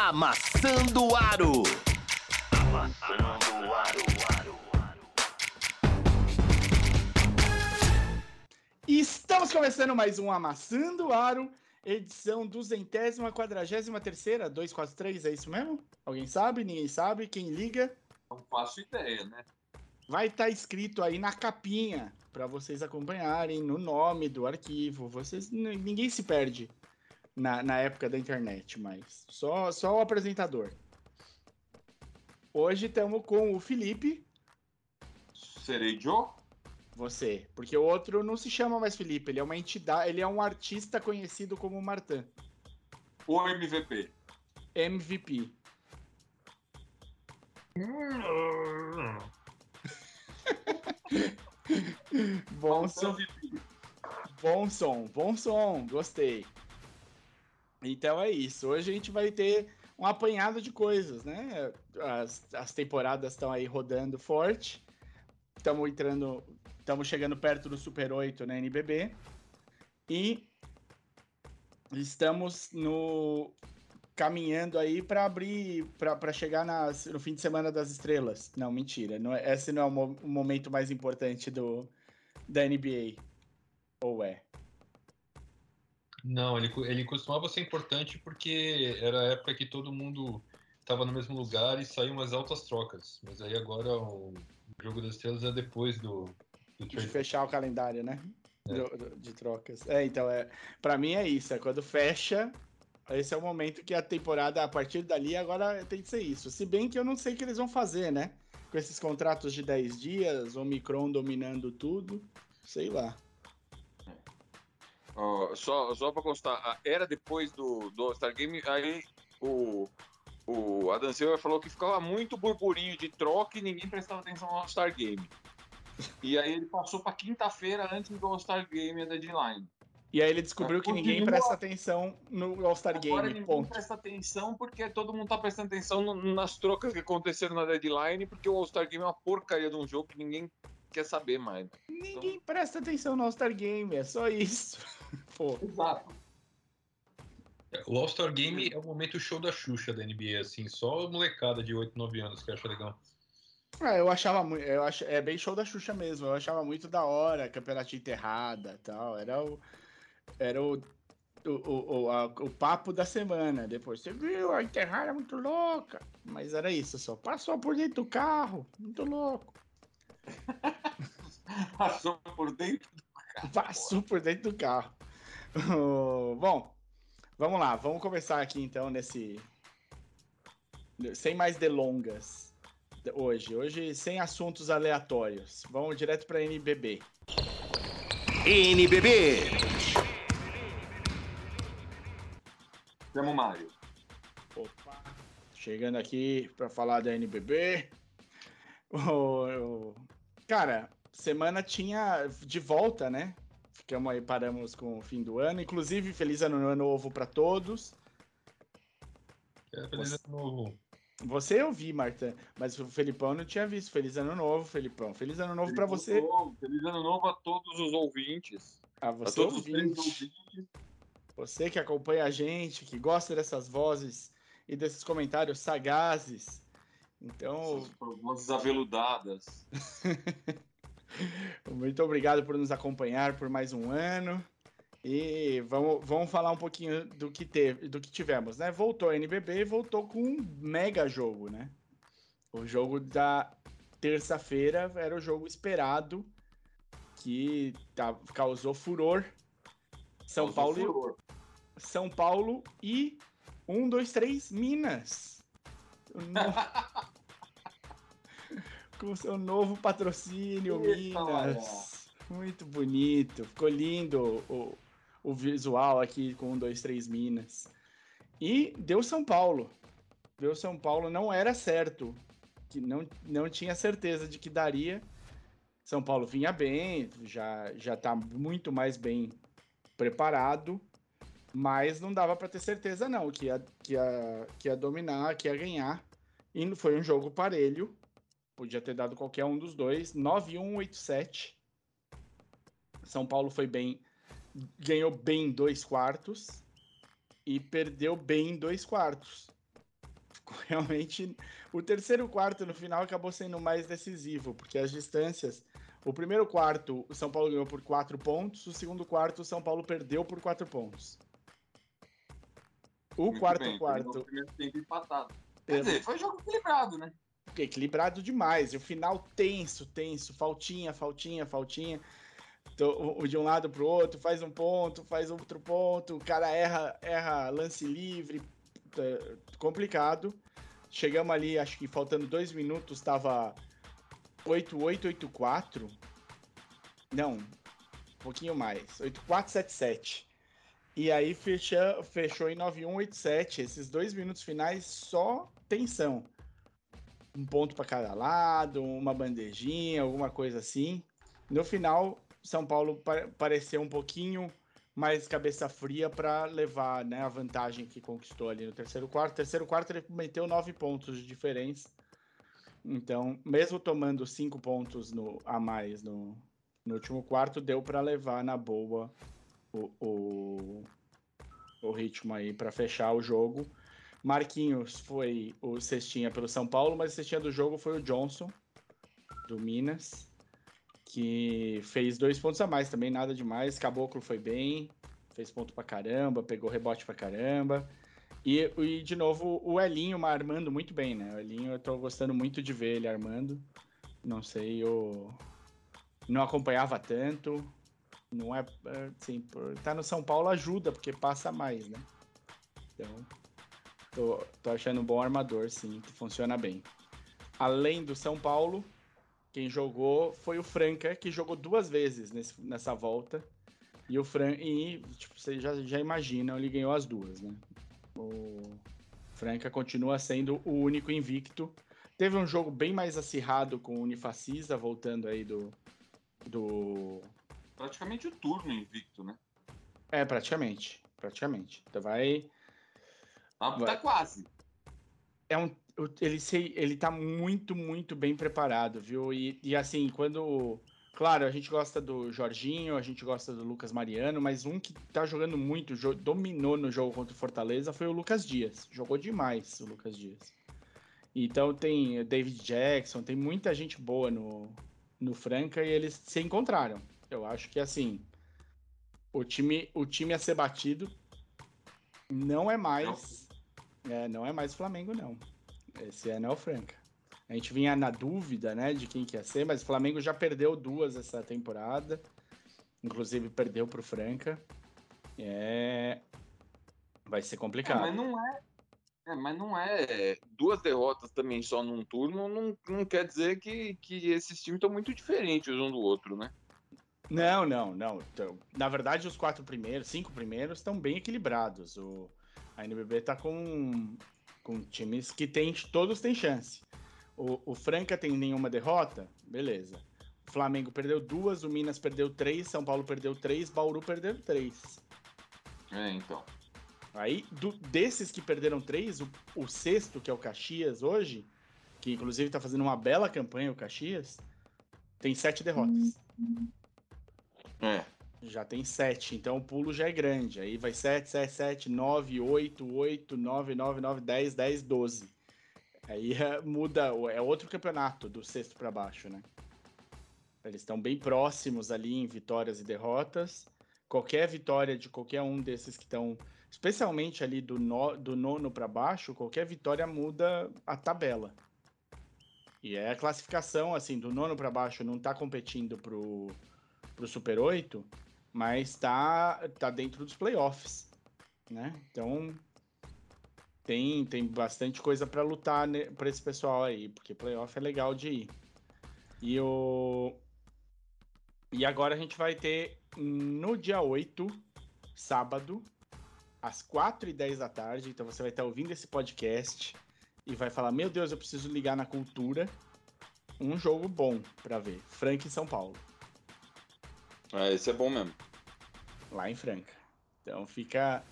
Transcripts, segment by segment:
Amassando Aro. Amassando o aro. Estamos começando mais um Amassando Aro, edição duzentésima, quadragésima terceira, 243, é isso mesmo? Alguém sabe? Ninguém sabe? Quem liga? Não faço ideia, né? Vai estar escrito aí na capinha para vocês acompanharem no nome do arquivo. Vocês ninguém se perde na, na época da internet, mas só só o apresentador. Hoje estamos com o Felipe, Serei Joe? você, porque o outro não se chama mais Felipe, ele é uma entidade, ele é um artista conhecido como Martin, Ou MVP? MVP. Bom som, bom som, bom som, gostei. Então é isso. Hoje a gente vai ter um apanhado de coisas, né? As, as temporadas estão aí rodando forte. Estamos entrando, estamos chegando perto do Super 8 na NBB. E estamos no caminhando aí para abrir para chegar nas, no fim de semana das estrelas. Não, mentira. Não é, esse não é o, mo- o momento mais importante do da NBA. Ou é? Não, ele, ele costumava ser importante porque era a época que todo mundo estava no mesmo lugar e saíam umas altas trocas. Mas aí agora o jogo das estrelas é depois do, do De fechar o calendário, né? É. Do- de trocas. É, então, é, para mim é isso. É quando fecha, esse é o momento que a temporada, a partir dali, agora tem que ser isso. Se bem que eu não sei o que eles vão fazer, né? Com esses contratos de 10 dias, Omicron dominando tudo. Sei lá. Ó, só, só pra constar, era depois do, do All-Star Game, aí o, o Adam Silver falou que ficava muito burburinho de troca e ninguém prestava atenção no All-Star Game. E aí ele passou pra quinta-feira antes do All-Star Game, a deadline. E aí ele descobriu que ninguém presta atenção no All-Star Agora Game. ninguém Ponto. presta atenção porque todo mundo tá prestando atenção no- nas trocas que aconteceram na deadline, porque o All-Star Game é uma porcaria de um jogo que ninguém quer saber mais. Ninguém presta atenção no All-Star Game, é só isso. Pô. Exato. O All-Star Game é o momento show da Xuxa da NBA, assim, só a molecada de 8, 9 anos que acha legal. Ah, eu achava muito. Eu ach, é bem show da Xuxa mesmo. Eu achava muito da hora, campeonato enterrada e tal. Era o. Era o. O, o, o, a- o papo da semana. Depois, você viu, a enterrada é muito louca. Mas era isso só. Passou por dentro do carro. Muito louco. Passou por dentro. Passou por dentro do carro. Bom, vamos lá. Vamos começar aqui então nesse. Sem mais delongas. Hoje. Hoje, sem assuntos aleatórios. Vamos direto para NBB. NBB. Chama o Mário. Opa, chegando aqui para falar da NBB. Cara, semana tinha de volta, né? Ficamos aí, paramos com o fim do ano. Inclusive, feliz ano novo para todos. Feliz ano novo. Você eu vi, Marta, mas o Felipão não tinha visto. Feliz ano novo, Felipão. Feliz ano novo para Feliz você. ano novo, Feliz ano novo a todos os ouvintes. A A você todos os três ouvinte. ouvintes. Você que acompanha a gente, que gosta dessas vozes e desses comentários sagazes. Então, Essas Vozes aveludadas. Muito obrigado por nos acompanhar por mais um ano. E vamos, vamos falar um pouquinho do que teve, do que tivemos, né? Voltou a NBB e voltou com um mega jogo, né? O jogo da terça-feira era o jogo esperado que tá- causou furor. São Causou Paulo, furor. São Paulo e 1 2 3 Minas. Com seu novo patrocínio, Eita, Minas. Muito bonito. Ficou lindo o, o visual aqui com 1, 2, 3 Minas. E deu São Paulo. Deu São Paulo, não era certo. Que não, não tinha certeza de que daria. São Paulo vinha bem, já, já tá muito mais bem preparado. Mas não dava para ter certeza, não, que ia, que, ia, que ia dominar, que ia ganhar. E foi um jogo parelho. Podia ter dado qualquer um dos dois. 9-1, 8-7. São Paulo foi bem. Ganhou bem dois quartos. E perdeu bem dois quartos. realmente o terceiro quarto no final acabou sendo mais decisivo, porque as distâncias. O primeiro quarto, o São Paulo ganhou por quatro pontos, o segundo quarto, o São Paulo perdeu por quatro pontos. O Muito quarto bem, quarto. o primeiro tempo empatado. Quer dizer, foi um jogo equilibrado, né? Equilibrado demais. E o final tenso, tenso, faltinha, faltinha, faltinha. Então, o- o de um lado pro outro, faz um ponto, faz outro ponto, o cara erra, erra lance livre, complicado. Chegamos ali, acho que faltando dois minutos, tava 8-8-8-4. Não, um pouquinho mais. 8-4-7-7. E aí fechou em 9-1-8-7. Esses dois minutos finais só tensão um ponto para cada lado, uma bandejinha, alguma coisa assim. No final, São Paulo pa- pareceu um pouquinho mais cabeça fria para levar né, a vantagem que conquistou ali no terceiro quarto. Terceiro quarto ele meteu nove pontos de diferença. Então, mesmo tomando cinco pontos no, a mais no, no último quarto, deu para levar na boa o, o, o ritmo aí para fechar o jogo. Marquinhos foi o cestinha pelo São Paulo, mas o cestinha do jogo foi o Johnson, do Minas, que fez dois pontos a mais também, nada demais. Caboclo foi bem, fez ponto pra caramba, pegou rebote pra caramba. E, e de novo, o Elinho armando muito bem, né? O Elinho eu tô gostando muito de ver ele armando. Não sei, eu não acompanhava tanto. Não é assim, por- tá no São Paulo ajuda, porque passa mais, né? Então, Tô, tô achando um bom armador, sim, que funciona bem. Além do São Paulo, quem jogou foi o Franca, que jogou duas vezes nesse- nessa volta. E o Fran e tipo, vocês já, já imaginam, ele ganhou as duas, né? O Franca continua sendo o único invicto. Teve um jogo bem mais acirrado com o Unifacisa, voltando aí do. do. Praticamente o turno invicto, né? É, praticamente. Praticamente. Então vai. Vai. tá quase. é um, ele, se, ele tá muito, muito bem preparado, viu? E, e assim, quando. Claro, a gente gosta do Jorginho, a gente gosta do Lucas Mariano, mas um que tá jogando muito, dominou no jogo contra o Fortaleza foi o Lucas Dias. Jogou demais o Lucas Dias. Então tem o David Jackson, tem muita gente boa no, no Franca e eles se encontraram. Eu acho que assim, o time, o time a ser batido não é mais. É, não é mais o Flamengo, não. Esse ano é o Franca. A gente vinha na dúvida, né, de quem que ia ser, mas o Flamengo já perdeu duas essa temporada. Inclusive perdeu pro Franca. É. Vai ser É, complicado. mas não é, é, mas não é. Duas derrotas também só num turno não, não quer dizer que, que esses times estão muito diferentes um do outro, né? Não, não, não. Então, na verdade, os quatro primeiros, cinco primeiros estão bem equilibrados. O, a NBB tá com, com times que tem, todos têm chance. O, o Franca tem nenhuma derrota? Beleza. O Flamengo perdeu duas, o Minas perdeu três, São Paulo perdeu três, Bauru perdeu três. É, então. Aí, do- desses que perderam três, o, o sexto, que é o Caxias hoje, que inclusive tá fazendo uma bela campanha, o Caxias, tem sete derrotas. É. Já tem 7, então o pulo já é grande. Aí vai 7, 7, 7, 9, 8, 8, 9, 9, 9, 10, 10, 12. Aí é, muda, é outro campeonato do sexto para baixo, né? Eles estão bem próximos ali em vitórias e derrotas. Qualquer vitória de qualquer um desses que estão, especialmente ali do, no- do nono para baixo, qualquer vitória muda a tabela. E é a classificação, assim, do nono para baixo não tá competindo pro, pro Super 8, mas tá, tá dentro dos playoffs, né? Então tem, tem bastante coisa para lutar né, para esse pessoal aí, porque playoff é legal de ir. E o e agora a gente vai ter no dia 8, sábado, às 4h10 da tarde, então você vai estar ouvindo esse podcast e vai falar: "Meu Deus, eu preciso ligar na cultura". Um jogo bom para ver, Franca e São Paulo é. Esse é bom mesmo. Lá em Franca. Então fica,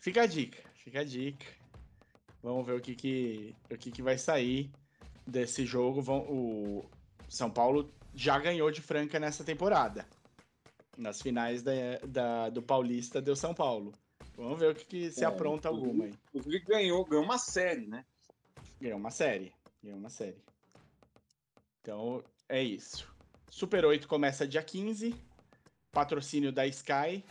fica a dica, fica a dica. Vamos ver o que que, o que, que vai sair desse jogo. Vão, o São Paulo já ganhou de Franca nessa temporada. Nas finais da, da- do Paulista deu São Paulo. Vamos ver o que, que se É, apronta alguma aí. Inclusive ganhou, ganhou uma série, né? Ganhou uma série. Ganhou uma série. Então, é isso. Super 8 começa dia 15. Patrocínio da Sky.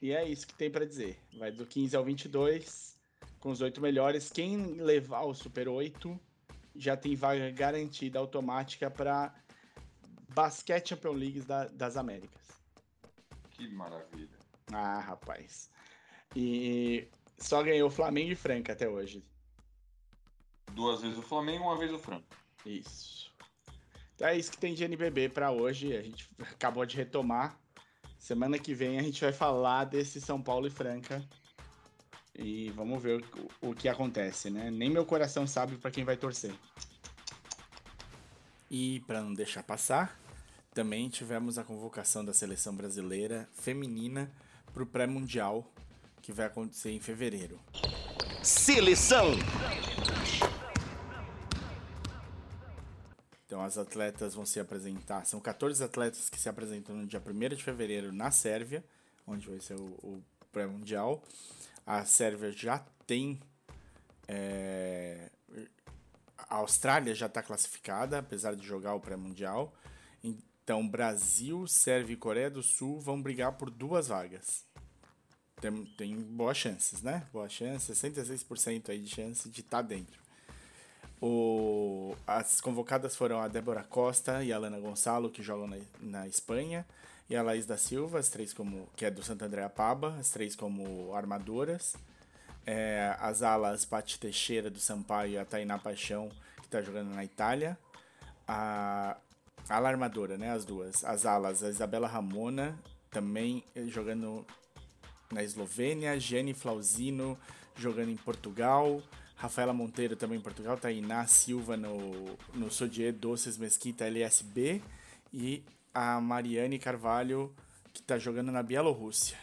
E é isso que tem pra dizer. Vai do 15 ao 22, com os oito melhores. Quem levar o Super 8 já tem vaga garantida automática para Basquete Champions League da- das Américas. Que maravilha. Ah, rapaz. E só ganhou Flamengo e Franca até hoje. Duas vezes o Flamengo, uma vez o Franco. Isso. É isso que tem de NBB para hoje. A gente acabou de retomar. Semana que vem a gente vai falar desse São Paulo e Franca. E vamos ver o, o que acontece, né? Nem meu coração sabe para quem vai torcer. E para não deixar passar, também tivemos a convocação da seleção brasileira feminina para o pré-mundial que vai acontecer em fevereiro. Seleção. Então as atletas vão se apresentar. São 14 atletas que se apresentam no dia 1 de fevereiro na Sérvia, onde vai ser o, o pré-mundial. A Sérvia já tem. é, a Austrália já está classificada, apesar de jogar o pré-mundial. Então Brasil, Sérvia e Coreia do Sul vão brigar por duas vagas. Tem, tem boas chances, né? Boas chances, 66% aí de chance de estar dentro. O, as convocadas foram a Débora Costa e a Lana Gonçalo, que jogam na, na Espanha, e a Laís da Silva, as três como, que é do Santo André Paba, as três como armadoras. É, as alas Pati Teixeira do Sampaio e a Tainá Paixão, que está jogando na Itália. A, a ala armadora, né? As duas. As alas, a Isabela Ramona, também eh, jogando na Eslovênia. Jenny Flauzino, jogando em Portugal. Rafaela Monteiro também em Portugal, Tainá Silva no, no Sodier Doces Mesquita LSB e a Mariane Carvalho, que está jogando na Bielorrússia.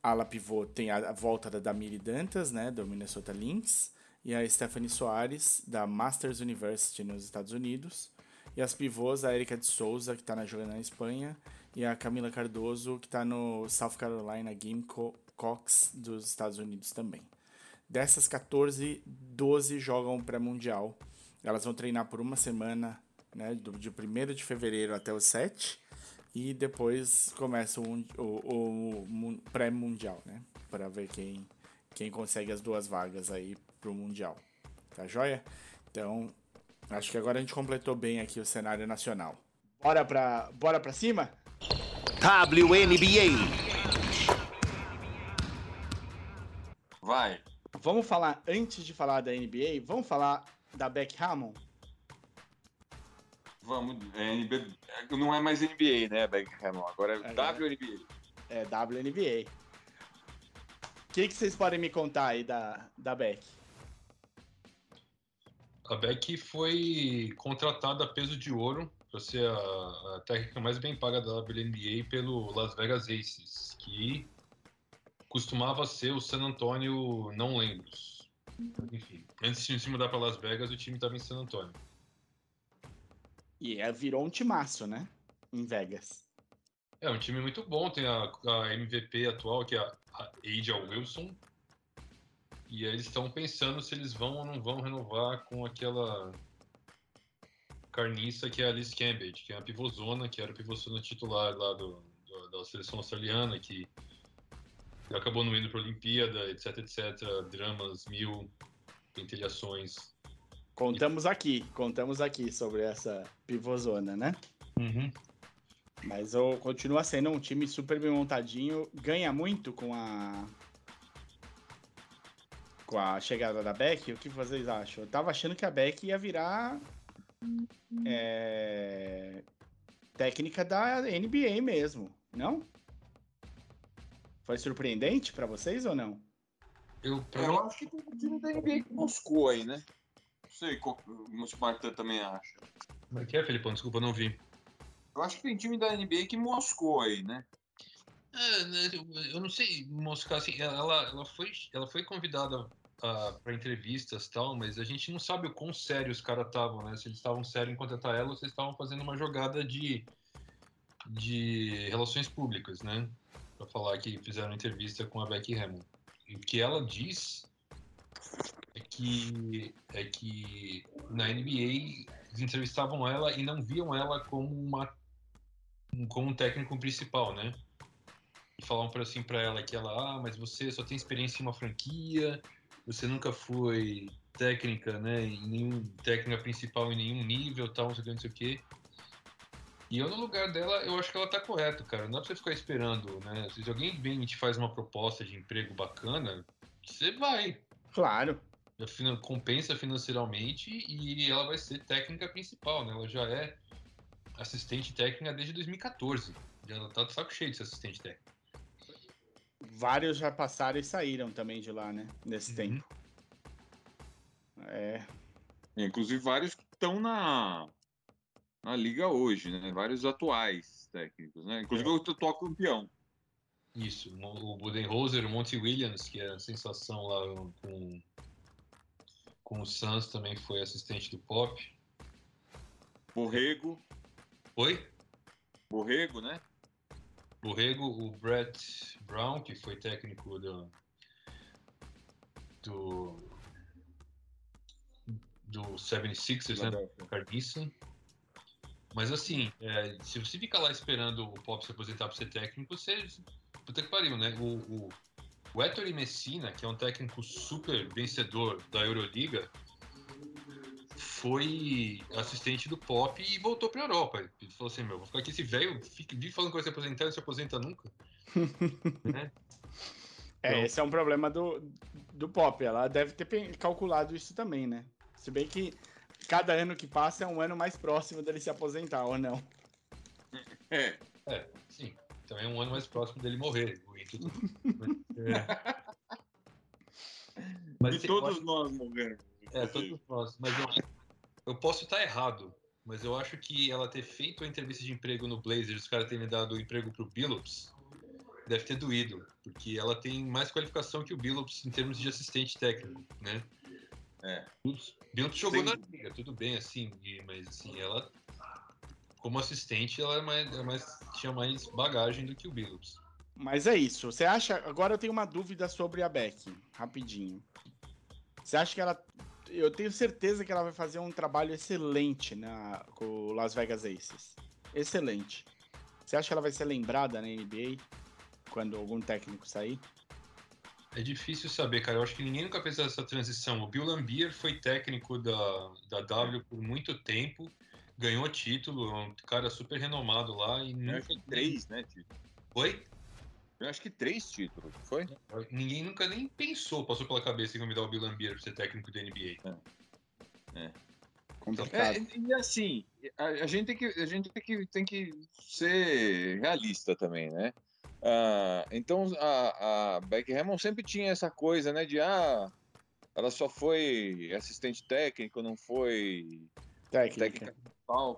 Ala pivô tem a, volta da Damiri Dantas, né, do Minnesota Lynx, e a Stephanie Soares, da Masters University nos Estados Unidos. E as pivôs, a Erika de Souza, que está jogando na Espanha, e a Camila Cardoso, que está no South Carolina Gamecocks dos Estados Unidos também. Dessas 14, 12 jogam pré-mundial. Elas vão treinar por uma semana, né, do, de 1 de fevereiro até o 7, e depois começa o, o, o mun- pré-mundial, né, para ver quem, quem consegue as duas vagas aí pro mundial. Tá joia? Então, acho que agora a gente completou bem aqui o cenário nacional. Bora pra, bora pra cima? WNBA. Vai. Vamos falar, antes de falar da NBA, vamos falar da Beck Hammond? Vamos. É, NB... Não é mais NBA, né, Beckham? Agora é Agora- WNBA. É WNBA. O que, que vocês podem me contar aí da, da Beck? A Beck foi contratada a peso de ouro para ser a, a técnica mais bem paga da WNBA pelo Las Vegas Aces, que costumava ser o San Antonio não lembros. Enfim, antes de se mudar para Las Vegas, o time estava em San Antonio. E é, virou um timaço, né? Em Vegas. É um time muito bom, tem a, a MVP atual, que é a, a Wilson. E eles estão pensando se eles vão ou não vão renovar com aquela carniça que é a Alice Cambridge, que é a pivôzona, que era a pivôzona titular lá do, do- da seleção australiana, que acabou não indo para a Olimpíada, etc, etc. Dramas mil, pentelhações. Contamos aqui, contamos aqui sobre essa pivôzona, né? Mas o, continua sendo um time super bem montadinho. Ganha muito com a. Com a chegada da Beck. O que vocês acham? Eu tava achando que a Beck ia virar. é, técnica da NBA mesmo, não? Foi surpreendente pra vocês ou não? Eu, pra Eu acho que tem um time da NBA que moscou aí, né? Não sei qual- se o Martin também acha. Como é que é, Felipão? Desculpa, não vi. Eu acho que tem time da NBA que moscou aí, né? É, né, eu- não sei moscar assim. Ela, ela, foi, ela foi convidada para entrevistas e tal, mas a gente não sabe o quão sério os caras estavam, né? Se eles estavam sérios em contratar ela ou se eles estavam fazendo uma jogada de, de relações públicas, né? Para falar que fizeram entrevista com a Becky Hammond. E o que ela diz é que é que na NBA entrevistavam ela e não viam ela como uma como um técnico principal, né? E falavam para assim para ela que ela, ah, mas você só tem experiência em uma franquia, você nunca foi técnica, né? Em nenhum técnica principal em nenhum nível, tal, não sei o que, não sei o que. E eu no lugar dela, eu acho que ela tá correto, cara. Não dá pra você ficar esperando, né? Se alguém vem e te faz uma proposta de emprego bacana, você vai. Claro. Compensa financeiramente e ela vai ser técnica principal, né? Ela já é assistente técnica desde 2014. Ela tá de saco cheio de ser assistente técnica. Vários já passaram e saíram também de lá, né? Nesse uhum. tempo. É. Inclusive vários que estão na, na liga hoje, né? Vários atuais técnicos, né? Inclusive é. o atual campeão. Isso, o Budenholzer, o Monty Williams, que é a sensação lá com, com o Suns, também foi assistente do Pop. Borrego. Oi? Borrego, né? Borrego, o Brett Brown, que foi técnico do, do, do 76ers, né? Cardiça. Mas assim, é, se você ficar lá esperando o Pop se aposentar para ser técnico, você. Puta que pariu, né? O, o, o Ettore Messina, que é um técnico super vencedor da Euroliga, foi assistente do Pop e voltou para a Europa. Ele falou assim: meu, vou ficar aqui esse velho, vive falando que vai se aposentar e não se aposenta nunca. né? É, então... esse é um problema do, do Pop. Ela deve ter calculado isso também, né? Se bem que cada ano que passa é um ano mais próximo dele se aposentar, ou não? É, é sim. Também é um ano mais próximo dele morrer. é. Mas, e assim, todos acho... nós morremos. É, todos nós. Mas eu, eu posso estar errado, mas eu acho que ela ter feito a entrevista de emprego no Blazers, os caras terem dado o emprego pro Billups, deve ter doído, porque ela tem mais qualificação que o Billups em termos de assistente técnico, né? É. Billups jogou na liga, tudo bem, assim, mas assim, ela como assistente, ela é mais, é mais, tinha mais bagagem do que o Billups. Mas é isso. Você acha. Agora eu tenho uma dúvida sobre a Beck, rapidinho. Você acha que ela eu tenho certeza que ela vai fazer um trabalho excelente na, com o Las Vegas Aces. Excelente. Você acha que ela vai ser lembrada na NBA quando algum técnico sair? É difícil saber, cara. Eu acho que ninguém nunca fez essa transição. O Bill Lambier foi técnico da, da W por muito tempo, ganhou título, é um cara super renomado lá e nunca. Três, né, título? Oi? Eu acho que três títulos, foi? Ninguém nunca nem pensou, passou pela cabeça que me dar o Bill Lambier pra ser técnico da NBA. É. é. Complicado. É, e assim, a, a, gente, tem que, a gente tem, que, tem que ser realista também, né? Ah, então a, a Beck Hammond sempre tinha essa coisa, né? De ah, ela só foi assistente técnico, não foi técnica. técnica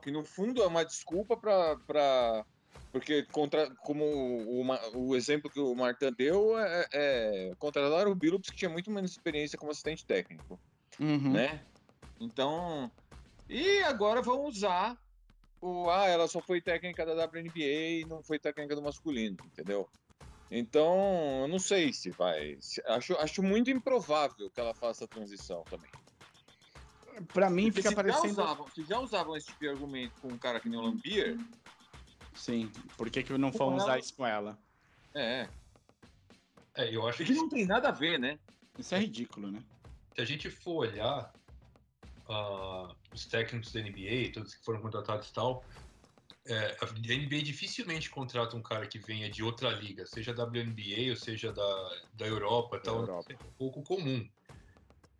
que no fundo é uma desculpa para porque, contra, como o, o, exemplo que o Martin deu, é, é contrataram o Billups, que tinha muito menos experiência como assistente técnico. Uhum. Né? Então. E agora vão usar o. Ah, ela só foi técnica da WNBA e não foi técnica do masculino, entendeu? Então, eu não sei se vai. Acho, acho muito improvável que ela faça a transição também. Para mim, Porque fica se parecendo. Já usavam, se já usavam esse tipo de argumento com um cara que nem o Lambier, Sim. Por que, que não fomos usar isso com ela? É. É, eu acho que... que não tem nada a ver, né? Isso é ridículo, né? Se a gente for olhar uh, os técnicos da NBA, todos que foram contratados e tal, é, a NBA dificilmente contrata um cara que venha de outra liga, seja da WNBA ou seja da, da Europa, da tal, Europa. é um pouco comum.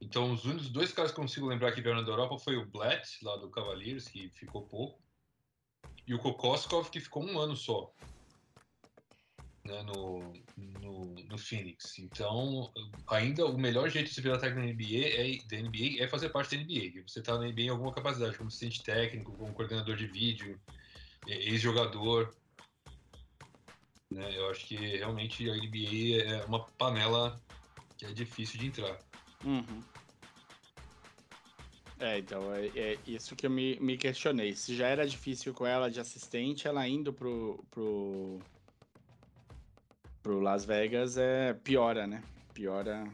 Então, os únicos dois caras que eu consigo lembrar que vieram da Europa foi o Blatt, lá do Cavaliers, que ficou pouco, e o Kokoskov, que ficou um ano só né, no, no, no, Phoenix. Então, ainda o melhor jeito de se virar técnico da NBA, é, da NBA é fazer parte da NBA. Você está na NBA em alguma capacidade, como assistente técnico, como coordenador de vídeo, ex-jogador. Né, eu acho que realmente a NBA é uma panela que é difícil de entrar. Uhum. É, então, é, é, isso que eu me, me questionei. Se já era difícil com ela de assistente, ela indo pro, pro, pro Las Vegas é piora, né? Piora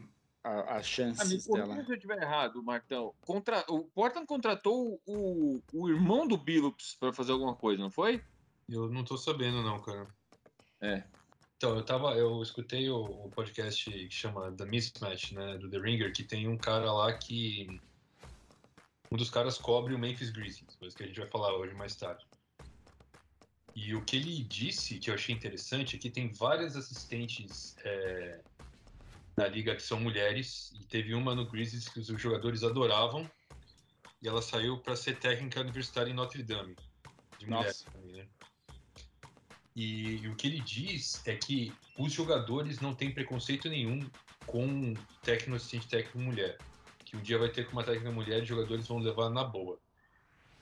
a, as chances Ah, me dela. se eu estiver errado, Martão. Contra... O Portland contratou o, o irmão do Billups para fazer alguma coisa, não foi? Eu não tô sabendo, não, cara. É. Então, eu tava. Eu escutei o, o podcast que chama The Mismatch, né? Do The Ringer, que tem um cara lá que. Um dos caras cobre o Memphis Grizzlies, coisa que a gente vai falar hoje mais tarde. E o que ele disse, que eu achei interessante, é que tem várias assistentes é, na liga que são mulheres, e teve uma no Grizzlies que os jogadores adoravam, e ela saiu para ser técnica universitária em Notre Dame. De mulher Nossa. também, né? E, e o que ele diz é que os jogadores não têm preconceito nenhum com técnico assistente técnico mulher. Que um dia vai ter com uma técnica mulher e os jogadores vão levar na boa.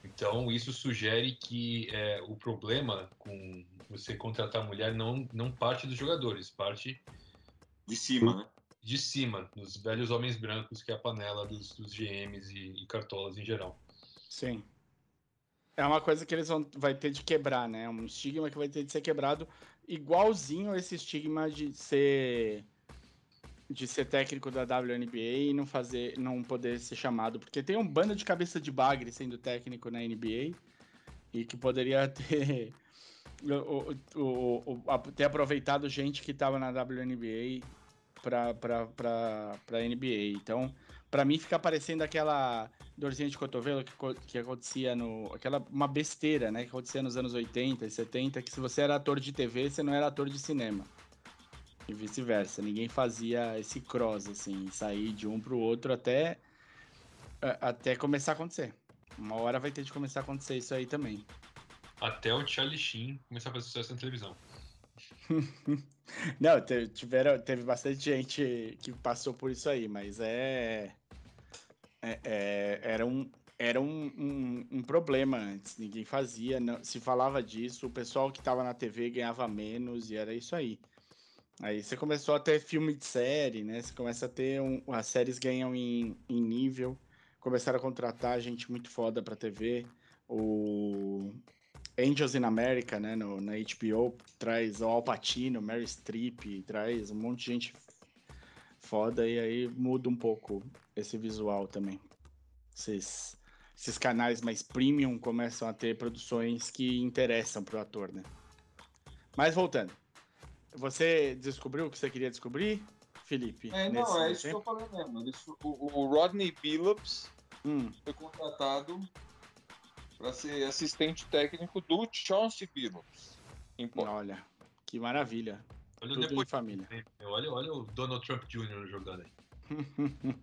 Então, isso sugere que é, o problema com você contratar mulher não, não parte dos jogadores, parte De cima, né? de cima, dos velhos homens brancos, que é a panela dos, dos GMs e, e cartolas em geral. Sim. É uma coisa que eles vão vai ter de quebrar, né? Um estigma que vai ter de ser quebrado, igualzinho esse estigma de ser de ser técnico da WNBA e não fazer, não poder ser chamado, porque tem um bando de cabeça de bagre sendo técnico na NBA e que poderia ter o, o, o- ter aproveitado gente que estava na WNBA para NBA. Então, para mim fica parecendo aquela dorzinha de cotovelo que, que acontecia no. aquela uma besteira, né? Que acontecia nos anos 80 e 70, que se você era ator de TV, você não era ator de cinema. E vice-versa. Ninguém fazia esse cross, assim, sair de um pro outro até, até começar a acontecer. Uma hora vai ter de começar a acontecer isso aí também. Até o Charlie Sheen começar a fazer sucesso na televisão. Não, te- tiveram, teve bastante gente que passou por isso aí, mas é. é- é- era um, era um, um, um problema antes. Ninguém fazia, não, se falava disso, o pessoal que tava na TV ganhava menos e era isso aí. Aí você começou a ter filme de série, né? Você começa a ter. Um, as séries ganham em, em nível. Começaram a contratar gente muito foda pra TV. O Angels in America, né? No, na HBO, traz o Al Pacino, Mary Streep, traz um monte de gente foda e aí muda um pouco esse visual também. Esses, esses canais mais premium começam a ter produções que interessam pro ator, né? Mas voltando. Você descobriu o que você queria descobrir, Felipe? É, nesse não, é isso tempo? que eu falei mesmo. Eles- o, o Rodney Billups Hum, foi contratado para ser assistente técnico do Chauncey Billups. Em olha, que maravilha. Olha o Tudo em depois. família. Olha, olha o Donald Trump Jr. jogando aí.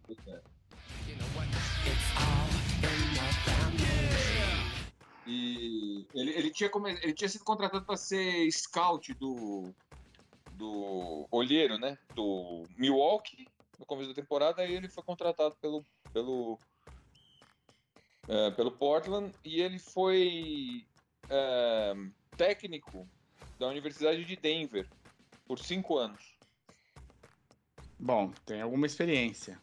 E ele, ele, tinha, come- ele tinha sido contratado para ser scout do, do olheiro, né? Do Milwaukee no começo da temporada. E ele foi contratado pelo, pelo, é, pelo Portland e ele foi é, técnico da Universidade de Denver por cinco anos. Bom, tem alguma experiência.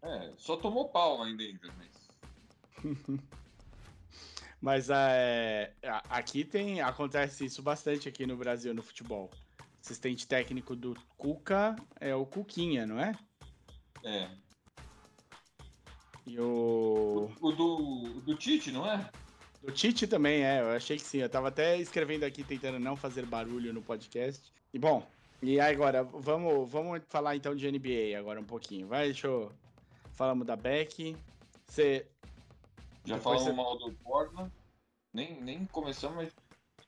É, só tomou pau lá em Denver, mas. Mas é, aqui tem. Acontece isso bastante aqui no Brasil no futebol. Assistente técnico do Cuca é o Cuquinha, não é? É. E o. O do, o do Tite, não é? O Tite também é, eu achei que sim. Eu tava até escrevendo aqui, tentando não fazer barulho no podcast. E bom, e agora, vamos, vamos falar então de NBA agora um pouquinho. Vai, deixa eu. Falamos da Beck. Você. Já falamos você- mal do Portland. Nem, nem começamos, mas.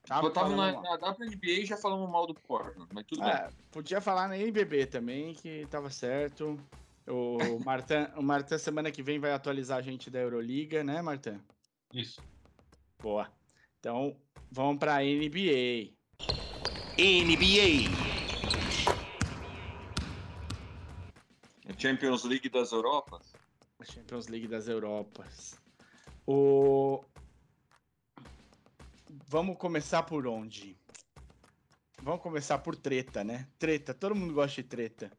Tava Botamos na, na WNBA e já falamos mal do Portland, mas tudo bem. É, podia falar na NBB também, que tava certo. O Martin, o Martin semana que vem vai atualizar a gente da Euroliga, né, Martin? Isso. Boa. Então, vamos pra NBA. NBA. A Champions League das Europas. A Champions League das Europas. O... Vamos começar por onde? Vamos começar por treta, né? Treta, todo mundo gosta de treta.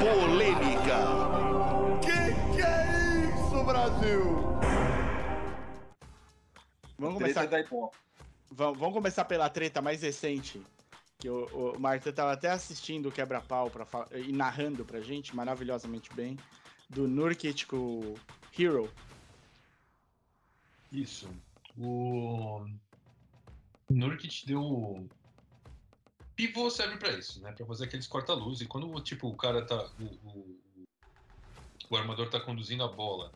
Polêmica. Que que é isso, Brasil? Vamos começar, Ipoh. vamos, vamos começar pela treta mais recente que o, o Marta tava até assistindo o quebra-pau e narrando pra gente maravilhosamente bem, do Nurkic com o Hero. Isso. O Nurkic deu. Pivô serve pra isso, né? Pra fazer aqueles corta-luz. E quando tipo, o cara tá. O, o, o armador tá conduzindo a bola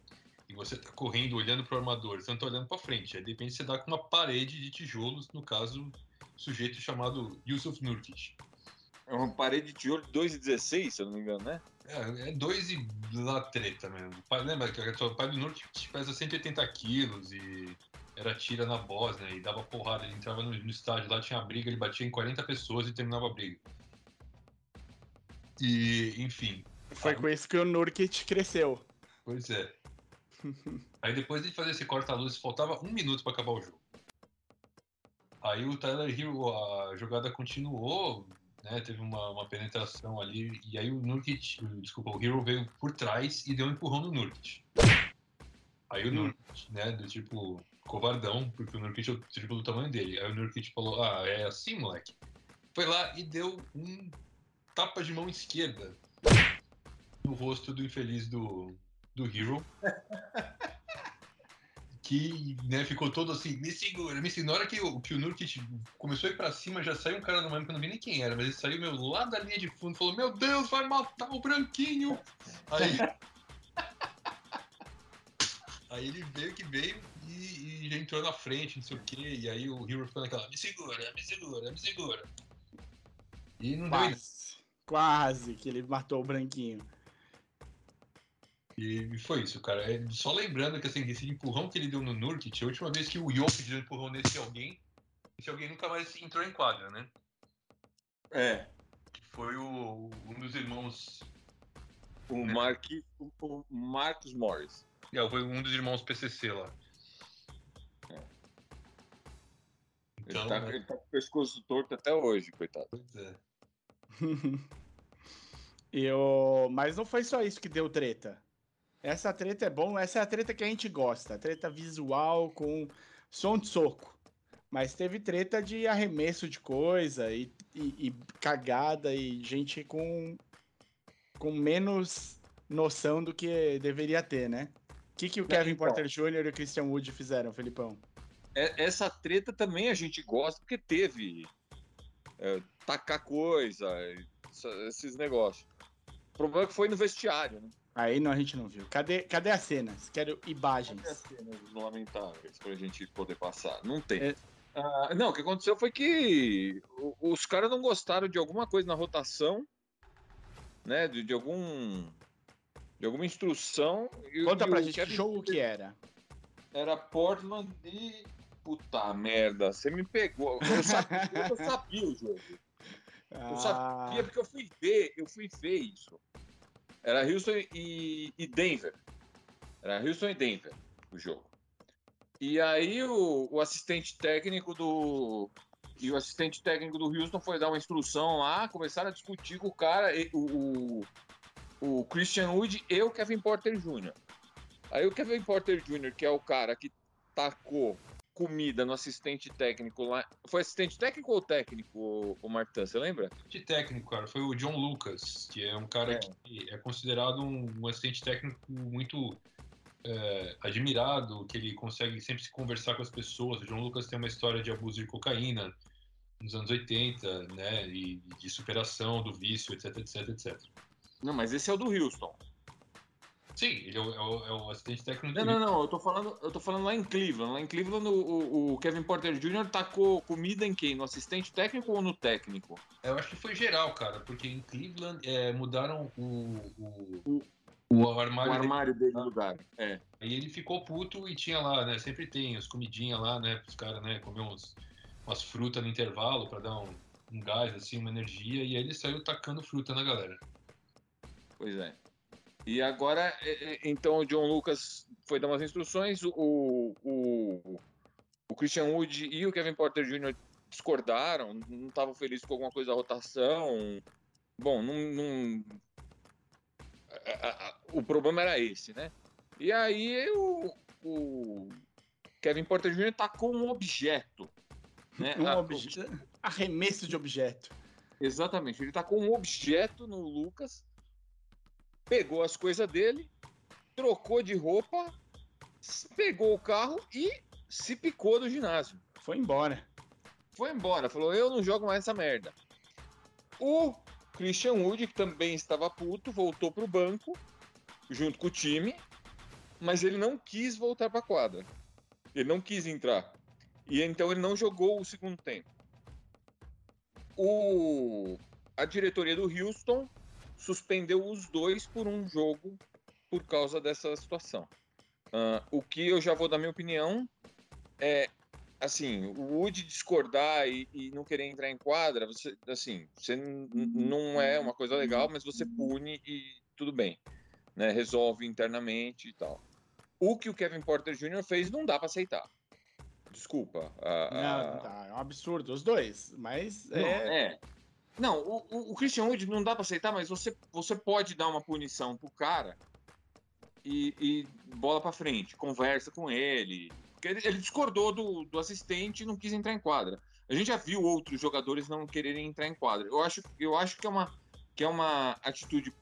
e você tá correndo olhando pro armador, você não tá olhando pra frente. Aí de repente você dá com uma parede de tijolos, no caso, sujeito chamado Yusuf Nurkic. É uma parede de tijolo de 2,16, se eu não me engano, né? É, é dois e lá treta mesmo. Pai, lembra que o pai do Nurkic pesa 180 quilos e era tira na Bósnia e dava porrada. Ele entrava no, no estádio lá, tinha briga, ele batia em 40 pessoas e terminava a briga. E, enfim, Foi com isso que o Nurkic cresceu. pois é. Aí depois de fazer esse corta-luz, faltava um minuto para acabar o jogo. Aí o Tyler Hero, a jogada continuou, né? Teve uma, uma penetração ali, e aí o Nurkic, desculpa, o Hero veio por trás e deu um empurrão no Nurkic. Aí o Hum. Nurkic, né, do tipo, covardão, porque o Nurkic é o triplo do tamanho dele. Aí o Nurkic falou, ah, é assim, moleque. Foi lá e deu um tapa de mão esquerda no rosto do infeliz do, do Hero. que né, ficou todo assim, me segura, me segura. Na hora que que o Nurkic começou a ir pra cima, já saiu um cara no momento que eu não vi nem quem era, mas ele saiu meu lá da linha de fundo falou: Meu Deus, vai matar o branquinho! Aí. Aí ele veio que veio e, e já entrou na frente, não sei o quê. E aí o Hero ficou naquela: Me segura, me segura, me segura. E não deu em Quase. Quase que ele matou o branquinho. E foi isso, cara. É, só lembrando que assim, esse empurrão que ele deu no Nurkic, a última vez que o Jokic deu um empurrão nesse alguém, esse alguém nunca mais entrou em quadra, né? É. Que foi o, um dos irmãos. O, Marqui, o, o Marcos Morris. É, foi um dos irmãos PCC lá. Ele, Então, tá, né? ele tá com o pescoço torto até hoje, coitado. Pois é. E o... Mas não foi só isso que deu treta. Essa treta é bom, essa é a treta que a gente gosta. Treta visual com som de soco. Mas teve treta de arremesso de coisa e, e- e cagada e gente com, com menos noção do que deveria ter, né? O que, que o Kevin então. Porter Jr. e o Christian Wood fizeram, Felipão? É- essa treta também a gente gosta porque teve é, tacar coisa, esses negócios. O problema é que foi no vestiário, né? Aí não, a gente não viu. Cadê, cadê as cenas? Quero imagens. Cadê as cenas lamentáveis pra gente poder passar? Não tem. É. Ah, não, o que aconteceu foi que os caras não gostaram de alguma coisa na rotação, né? De, de algum. De alguma instrução. e- Conta e pra o gente que jogo que era. Era Portland e. Puta merda, você me pegou. Eu sabia, eu sabia o jogo. Eu Ah, sabia porque eu fui ver, eu fui ver isso. Era Houston e, e Denver. Era Houston e Denver o jogo. E aí o, o assistente técnico do. E o assistente técnico do Houston foi dar uma instrução lá, começaram a discutir com o cara, e- o, o, o Christian Wood e o Kevin Porter Jr. Aí o Kevin Porter Jr., que é o cara que tacou comida no assistente técnico lá. Foi assistente técnico ou técnico, o Martin? Você lembra? De técnico, cara, foi o John Lucas, que é um cara É. que é considerado um, assistente técnico muito é, admirado, que ele consegue sempre se conversar com as pessoas. O John Lucas tem uma história de abuso de cocaína nos anos 80, né, e de superação do vício, etc, etc, etc. Não, mas esse é o do Houston. Sim, ele é o, é o- é o assistente técnico Não, não, não. Eu tô falando, eu tô falando lá em Cleveland. Lá em Cleveland, o, o- o Kevin Porter Jr. tacou comida em quem? No assistente técnico ou no técnico? Eu acho que foi geral, cara, porque em Cleveland é, mudaram o, o, o O armário, dele. armário dele no lugar. É. Aí ele ficou puto e tinha lá, né? Sempre tem as comidinhas lá, né? Pros caras, né? Comer uns, umas frutas no intervalo pra dar um, um gás, assim, uma energia. E aí ele saiu tacando fruta na galera. Pois é. E agora, é, é, então o John Lucas foi dar umas instruções, o, o, o Christian Wood e o Kevin Porter Jr. discordaram, não estavam felizes com alguma coisa da rotação. Bom, não. não- o problema era esse, né? E aí o, o Kevin Porter Jr. tacou um objeto. Né? um Ah, objeto. arremesso de objeto. Exatamente. Ele tá com um objeto no Lucas, pegou as coisas dele, trocou de roupa, pegou o carro e se picou do ginásio. Foi embora. Foi embora, falou: Eu não jogo mais essa merda. O Christian Wood, que também estava puto, voltou pro banco, junto com o time, mas ele não quis voltar pra quadra. Ele não quis entrar. E então ele não jogou o segundo tempo. O, a diretoria do Houston suspendeu os dois por um jogo por causa dessa situação. Ah, o que eu já vou dar minha opinião é assim, o Wood discordar e, e não querer entrar em quadra, você, assim, você não é uma coisa legal, mas você pune e tudo bem, né? Resolve internamente e tal. O que o Kevin Porter Jr. fez não dá para aceitar. Desculpa. a- a- Não, tá, é um absurdo, os dois. Mas não, é. é. Não, o, o- Christian Wood não dá pra aceitar, mas você, você pode dar uma punição pro cara e, e bola pra frente, conversa com ele. Porque ele, ele discordou do, do assistente e não quis entrar em quadra. A gente já viu outros jogadores não quererem entrar em quadra. Eu acho, eu acho que, é uma, que é uma atitude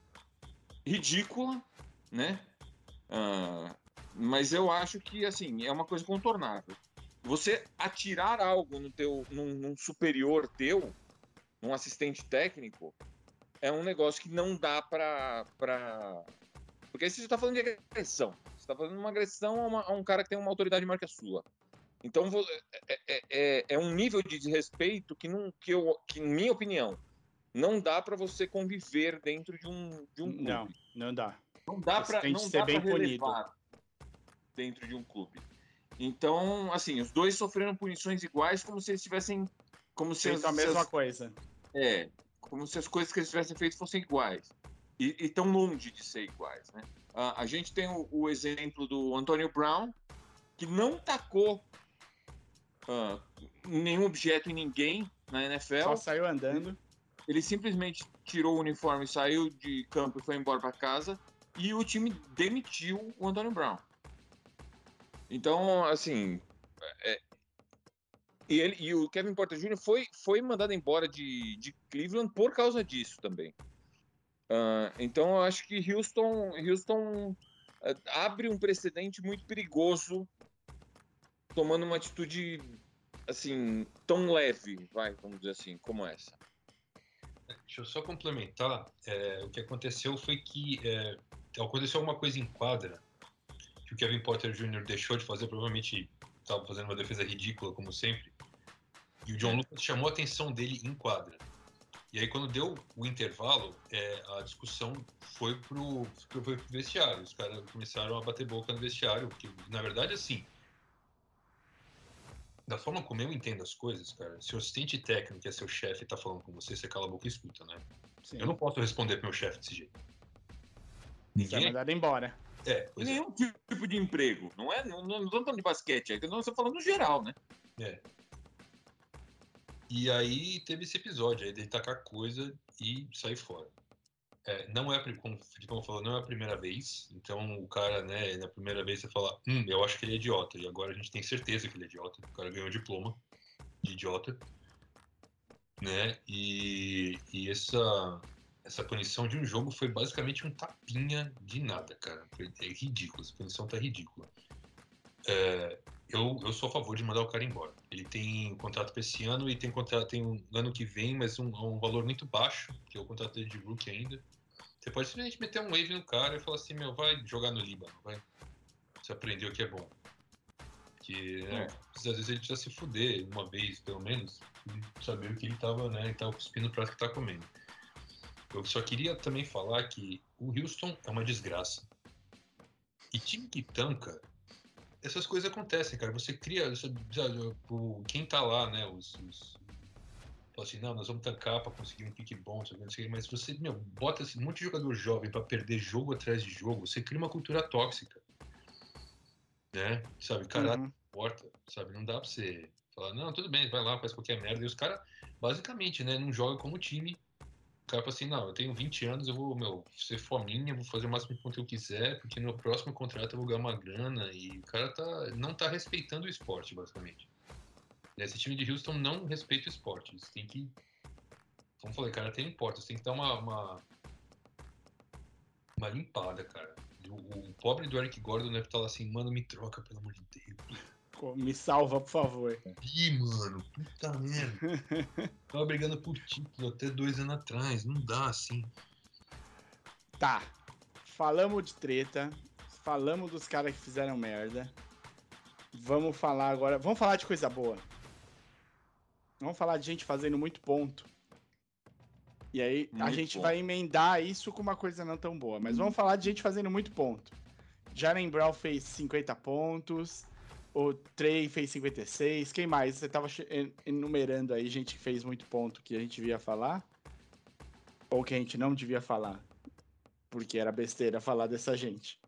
ridícula, né? Ah, mas eu acho que, assim, é uma coisa contornável. Você atirar algo no teu, num, num superior teu, num assistente técnico, é um negócio que não dá pra. pra... Porque aí você está falando de agressão. Você está falando de uma agressão a, uma- a um cara que tem uma autoridade maior que a sua. Então é, é- é- é um nível de desrespeito que, não, que, eu, que, em minha opinião, não dá para você conviver dentro de um, de um clube. Não, não dá. Não dá para não ser dá bem punido. dentro de um clube. Então, assim, os dois sofreram punições iguais, como se eles tivessem, como se Feito as, a mesma as- coisa. É, como se as coisas que eles tivessem feito fossem iguais e, e tão longe de ser iguais, né? Ah, a gente tem o, o exemplo do Antonio Brown que não tacou ah, nenhum objeto em ninguém na NFL. Só saiu andando. Ele simplesmente tirou o uniforme, saiu de campo e foi embora para casa. E o time demitiu o Antônio Brown. Então, assim. é- e, ele, e o Kevin Porter Jr. foi, foi mandado embora de, de Cleveland por causa disso também. Ah, então, eu acho que Houston, Houston eh, abre um precedente muito perigoso tomando uma atitude assim tão leve, vai, vamos dizer assim, como essa. Deixa eu só complementar. é, o que aconteceu foi que é, aconteceu alguma coisa em quadra que o Kevin Potter Jr. deixou de fazer, provavelmente estava fazendo uma defesa ridícula, como sempre. E o John Lucas chamou a atenção dele em quadra. E aí, quando deu o intervalo, é, a discussão foi pro, foi pro vestiário. Os caras começaram a bater boca no vestiário, porque, na verdade, assim, da forma como eu entendo as coisas, cara, se o assistente técnico, que é seu chefe, tá falando com você, você cala a boca e escuta, né? Sim. Eu não posso responder pro meu chefe desse jeito. Você é Ninguém. mandado embora. É, é. Nenhum tipo de emprego, não é? Não, não, não estamos falando de basquete, é estamos falando no geral, né? É. E aí teve esse episódio aí dele tacar coisa e sair fora. É, não é, como o Filipão falou, não é a primeira vez. Então o cara, né, na primeira vez você fala, hum, eu acho que ele é idiota. E agora a gente tem certeza que ele é idiota. O cara ganhou o diploma de idiota. Né? E, e essa, essa punição de um jogo foi basicamente um tapinha de nada, cara. Foi é ridículo, essa punição tá ridícula. É, eu, eu sou a favor de mandar o cara embora. Ele tem contrato para esse ano e tem contrato tem um ano que vem, mas um, um valor muito baixo, que é o contrato dele de rookie ainda. Você pode simplesmente meter um wave no cara e falar assim, meu, vai jogar no Líbano, vai. Você aprendeu que é bom. Que né, às vezes ele precisa se fuder uma vez, pelo menos, e saber o que ele tava, né? Ele tava cuspindo o prato que tá comendo. Eu só queria também falar que o Houston é uma desgraça. E time que tanca, essas coisas acontecem, cara. Você cria. você- quem tá lá, né? Os. os fala assim, não, nós vamos tancar pra conseguir um pique bom, mas você, meu, bota esse monte de jogador jovem pra perder jogo atrás de jogo, você cria uma cultura tóxica. Né? Sabe, caráter Uhum. importa, sabe? Não dá pra você falar, não, tudo bem, vai lá, faz qualquer merda. E os caras, basicamente, né, não jogam como time. Cara fala assim, não, eu tenho 20 anos, eu vou, meu, ser fominha, vou fazer o máximo que eu quiser, porque no próximo contrato eu vou ganhar uma grana. E o cara tá, não tá respeitando o esporte, basicamente. Esse time de Houston não respeita o esporte. Eles têm que. Como falei, cara, tem importa. Tem que dar uma, uma. uma limpada, cara. O, o pobre do Eric Gordon deve estar lá assim, mano, me troca, pelo amor de Deus. Me salva, por favor. Ih, mano, puta merda. Tava brigando por título até dois anos atrás. Não dá assim. Tá. Falamos de treta. Falamos dos caras que fizeram merda. Vamos falar agora. Vamos falar de coisa boa. Vamos falar de gente fazendo muito ponto. E aí a Muito gente ponto. vai emendar isso com uma coisa não tão boa. Mas vamos falar de gente fazendo muito ponto. Jaren Brown fez 50 pontos. O Trey fez 56. Quem mais? Você tava enumerando aí gente que fez muito ponto que a gente devia falar? Ou que a gente não devia falar? Porque era besteira falar dessa gente.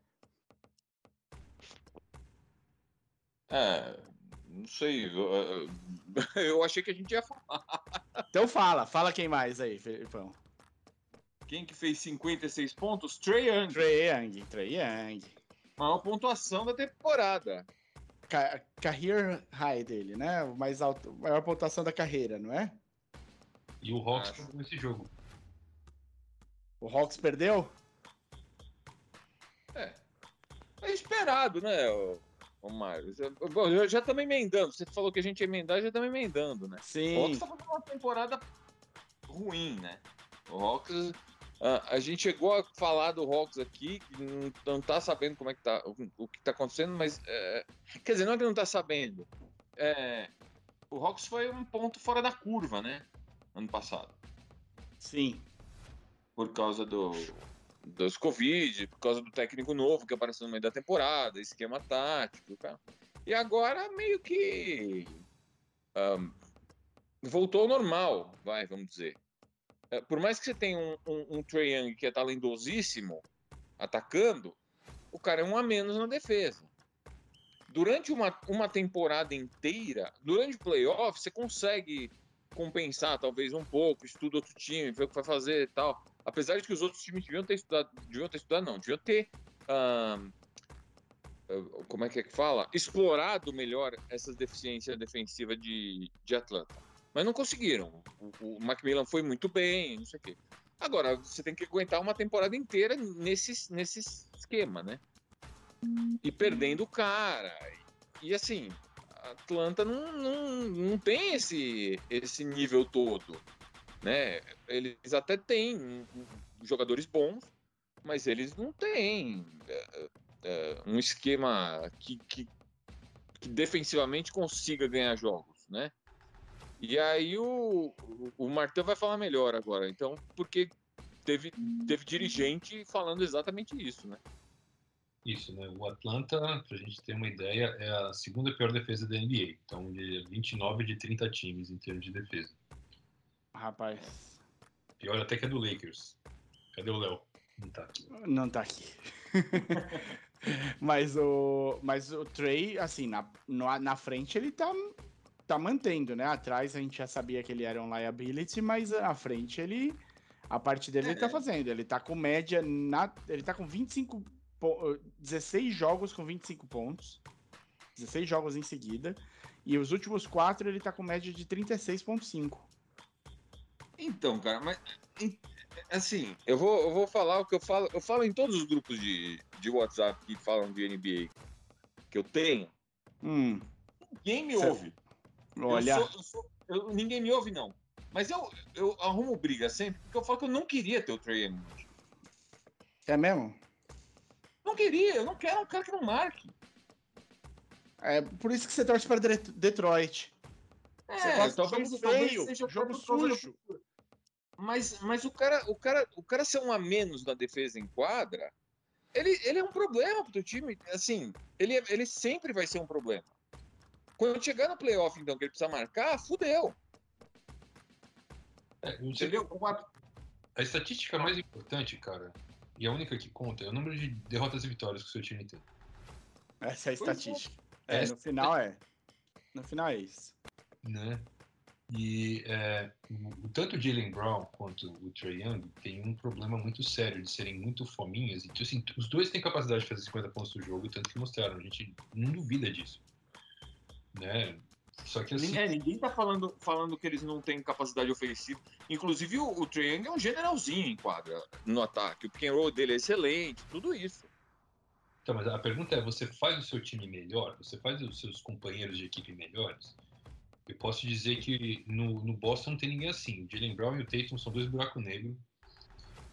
É, não sei. Eu, eu achei que a gente ia falar. Então fala, fala quem mais aí, Felipão. Quem que fez 56 pontos? Trey Young. Trey Young, Trey Young. Maior pontuação da temporada. Ca career high dele, né? O mais alto, maior pontuação da carreira, não é? E o Hawks Acho. perdeu esse jogo. O Hawks perdeu? É esperado, né, ô Mário? Já- Bom, eu já estamos emendando. Você falou que a gente ia emendar, já estamos emendando, né? O Sim. Hawks tá fazendo uma temporada ruim, né? O Hawks. Ah, a gente chegou a falar do Hawks aqui, não, não tá sabendo como é que tá, o, o que tá acontecendo, mas. é, quer dizer, não é que não tá sabendo. É, o Hawks foi um ponto fora da curva, né? Ano passado. Sim. Por causa do. Dos Covid, por causa do técnico novo que apareceu no meio da temporada, esquema tático, cara. E agora meio que ahn, voltou ao normal, vai, vamos dizer. É, por mais que você tenha um, um, um Trae Young que é talentosíssimo atacando, o cara é um a menos na defesa. Durante uma, uma temporada inteira, durante o playoff, você consegue compensar talvez um pouco, estuda outro time, vê o que vai fazer e tal. Apesar de que os outros times deviam ter estudado, deviam ter estudado não, deviam ter como é que é que fala? Explorado melhor essas deficiências defensivas de, de Atlanta. Mas não conseguiram. O, o Macmillan foi muito bem, não sei o quê. Agora, você tem que aguentar uma temporada inteira nesse, nesse esquema, né? E perdendo o cara. E, assim, Atlanta não, não, não tem esse, esse nível todo. Né? Eles até têm jogadores bons, mas eles não têm é, é, um esquema que, que, que defensivamente consiga ganhar jogos, né? E aí o, o, o Martel vai falar melhor agora, então, porque teve, teve dirigente falando exatamente isso, né? Isso, né? O Atlanta, pra gente ter uma ideia, é a segunda pior defesa da NBA. Então, de 29 de 30 times em termos de defesa. Rapaz, Pior até que a do Lakers. Cadê o Léo? Não tá aqui. não tá aqui. mas o mas o Trey, assim, na, na frente ele tá tá mantendo, né? Atrás a gente já sabia que ele era um liability, mas na frente ele a parte dele ele tá É. fazendo. Ele tá com média na ele tá com 25 po- 16 jogos com 25 pontos. 16 jogos em seguida. E os últimos quatro ele tá com média de 36.5. Então, cara, mas assim, eu vou, eu vou falar o que eu falo, eu falo em todos os grupos de, de WhatsApp que falam de NBA que eu tenho. Hum, Ninguém me Cê- ouve. Olha, Eu sou- eu sou- eu- ninguém me ouve, não. Mas eu, eu arrumo briga sempre, porque eu falo que eu não queria ter o Trey Young. é mesmo? Não queria, eu não quero um cara que não marque. É por isso que você torce para Detroit. Você É, gosta de talvez, jogo feio, seja jogo sujo. Mas, mas o, cara, o, cara, o cara ser um a menos na defesa em quadra, ele, ele é um problema pro teu time. Assim, ele, é- ele sempre vai ser um problema. Quando chegar no playoff, então, que ele precisa marcar, fudeu. É, Entendeu? A estatística mais importante, cara, e a única que conta, é o número de derrotas e vitórias que o seu time tem. Essa é a é. estatística. É, Essa- no final é. No final é isso. né? E é, o, o tanto o Jalen Brown quanto o Trey Young tem um problema muito sério de serem muito fominhas. Então, assim, os dois têm capacidade de fazer 50 pontos do jogo, tanto que mostraram. A gente não duvida disso. Né? Só que assim, É, ninguém tá falando, falando que eles não têm capacidade ofensiva. Inclusive, o, o Trae Young é um generalzinho em quadra no ataque. O pick and roll dele é excelente, tudo isso. Então, mas a pergunta é: você faz o seu time melhor? Você faz os seus companheiros de equipe melhores? Eu posso dizer que no, no Boston não tem ninguém assim. O Jalen Brown e o Tatum são dois buracos negros.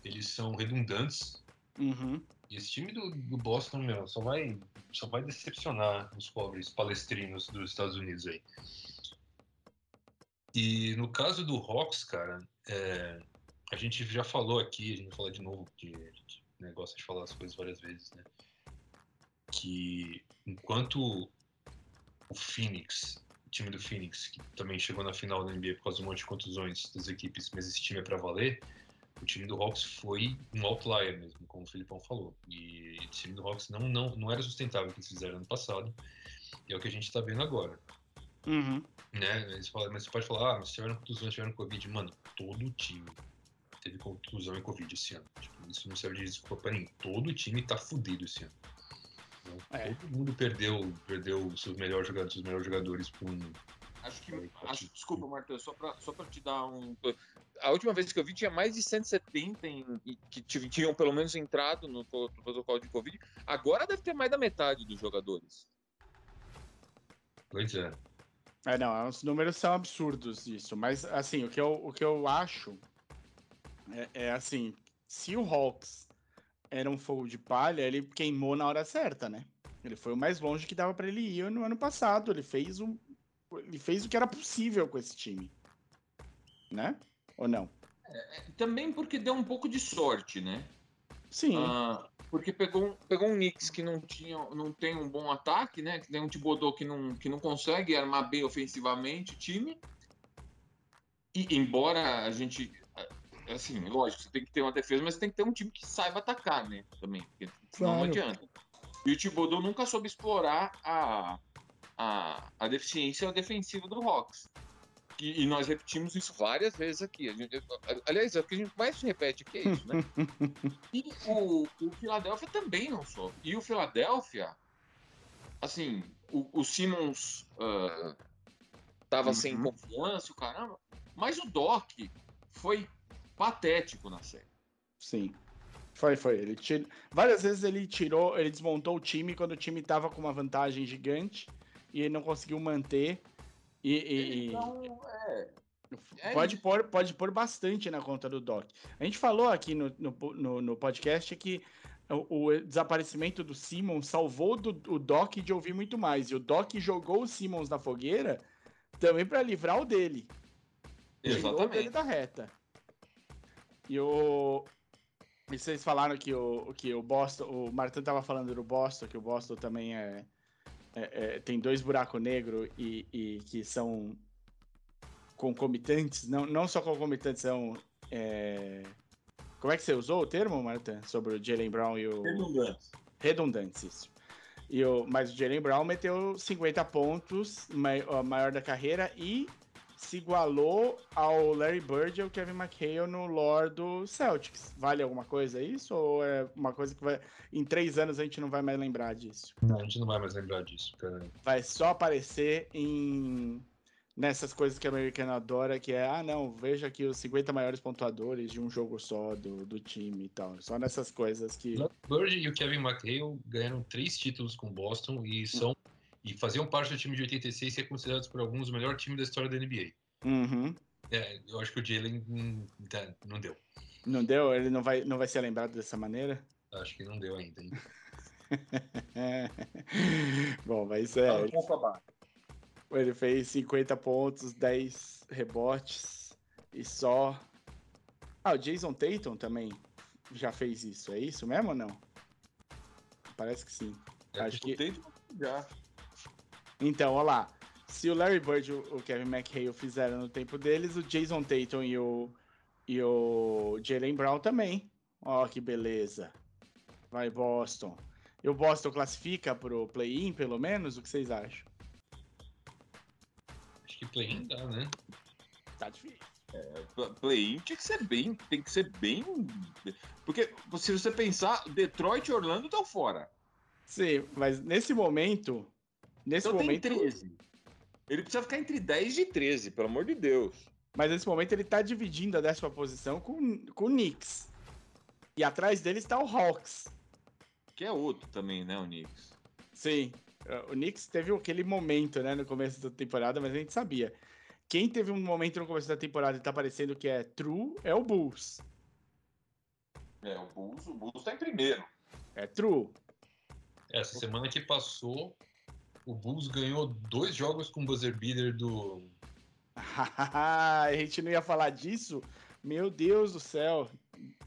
Eles são redundantes. Uhum. E esse time do, do Boston, meu, só vai, só vai decepcionar os pobres palestrinos dos Estados Unidos aí. E no caso do Hawks, cara, é, a gente já falou aqui, a gente vai falar de novo, porque a gente né, gosta de falar as coisas várias vezes, né? Que enquanto o Phoenix, o time do Phoenix, que também chegou na final da NBA por causa de um monte de contusões das equipes, mas esse time é para valer, o time do Hawks foi um outlier mesmo, como o Filipão falou. E o time do Hawks não, não, não era sustentável o que eles fizeram ano passado, e é o que a gente está vendo agora. Uhum. Né? Falam, mas você pode falar, ah, mas tiveram contusão, tiveram Covid. Mano, todo time teve contusão e Covid esse ano. Tipo, isso não serve de desculpa pra ninguém. Todo time tá fudido esse ano. Então, É. Todo mundo perdeu, perdeu os seus melhores jogadores, seus melhores jogadores por um. Acho que. Acho- desculpa, Martão, só pra, só pra te dar um. A última vez que eu vi tinha mais de 170 em- que tinham pelo menos entrado no co- no protocolo de Covid. Agora deve ter mais da metade dos jogadores. Pois é. É, não, os números são absurdos isso, mas assim, o que eu, o que eu acho é, é assim, se o Hawks era um fogo de palha, ele queimou na hora certa, né? Ele foi o mais longe que dava pra ele ir no ano passado, ele fez o ele fez o que era possível com esse time. Né? Ou não? Também porque deu um pouco de sorte, né? Sim. Ah, porque pegou, um- pegou um Knicks que não, tinha, não tem um bom ataque, né? Que tem um Thibodeau que não, que não consegue armar bem ofensivamente o time. E embora a gente. Assim, lógico, você tem que ter uma defesa, mas você tem que ter um time que saiba atacar, né? Também. Porque senão não Claro. adianta. E o Thibodeau nunca soube explorar a, a, a deficiência defensiva do Hawks. E, e nós repetimos isso várias vezes aqui. A gente- aliás, é o que a gente mais se repete aqui é isso, né? E o, o Philadelphia também não soube. E o Philadelphia, assim, o, o Simmons ah, tava sem Uhum. confiança, o caramba, mas o Doc foi patético na série. Sim. Foi, foi. Ele tira... Várias vezes ele tirou, ele desmontou o time quando o time tava com uma vantagem gigante e ele não conseguiu manter. E, e- Então, é, é pode, pôr, pode pôr bastante na conta do Doc. A gente falou aqui no, no, no- no podcast que o, o desaparecimento do Simmons salvou do, o Doc de ouvir muito mais. E o Doc jogou o Simmons na fogueira também para livrar o dele. Tirou o dele exatamente. da reta. E o. E vocês falaram que o, que o Boston. O Martin tava falando do Boston, que o Boston também é. É- é- tem dois buracos negros e, e que são concomitantes. Não, não só concomitantes, são. é, Como é que você usou o termo, Martin? Sobre o Jalen Brown e o Redundante. redundantes, isso. E o, mas o Jalen Brown meteu 50 pontos, mai- a maior da carreira, e se igualou ao Larry Bird e ao Kevin McHale no lore do Celtics. Vale alguma coisa isso? Ou é uma coisa que vai. Em três anos a gente não vai mais lembrar disso? Não, a gente não vai mais lembrar disso, cara. Vai só aparecer em. Nessas coisas que o americano adora, que é, ah, não, veja aqui os 50 maiores pontuadores de um jogo só do, do time e tal. Só nessas coisas que. O Bird e o Kevin McHale ganharam três títulos com o Boston e são e faziam parte do time de 86 e é considerados por alguns o melhor time da história da NBA. Uhum. É, eu acho que o Jalen tá, não deu. Não deu? Ele não vai, não vai ser lembrado dessa maneira? Acho que não deu ainda. Hein? Bom, mas Tá um é. pouco abaixo. Ele fez 50 pontos, 10 rebotes e só. Ah, o Jason Tatum também já fez isso, é isso mesmo ou não? Parece que sim. É, Acho que. O Tatum já. Então, olha lá. Se o Larry Bird e o Kevin McHale fizeram no tempo deles, o Jason Tatum e o, e o Jalen Brown também. Ó, que beleza. Vai, Boston. E o Boston classifica pro play-in, pelo menos? O que vocês acham? Acho que play-in dá, né? Tá difícil. Pla- Play-in tinha que ser bem. Tem que ser bem. Porque se você pensar, Detroit e Orlando estão fora. Sim, mas nesse momento. Nesse Então tem momento. 13. Ele precisa ficar entre 10 e 13, pelo amor de Deus. Mas nesse momento ele tá dividindo a décima posição com, com o Knicks. E atrás dele está o Hawks. Que é outro também, né, o Knicks? Sim. O Knicks teve aquele momento, né, no começo da temporada, mas a gente sabia. Quem teve um momento no começo da temporada e tá parecendo que é true é o Bulls. É, o Bulls, o Bulls tá em primeiro. É true. Essa semana que passou, o Bulls ganhou dois jogos com buzzer beater do. a gente não ia falar disso? Meu Deus do céu.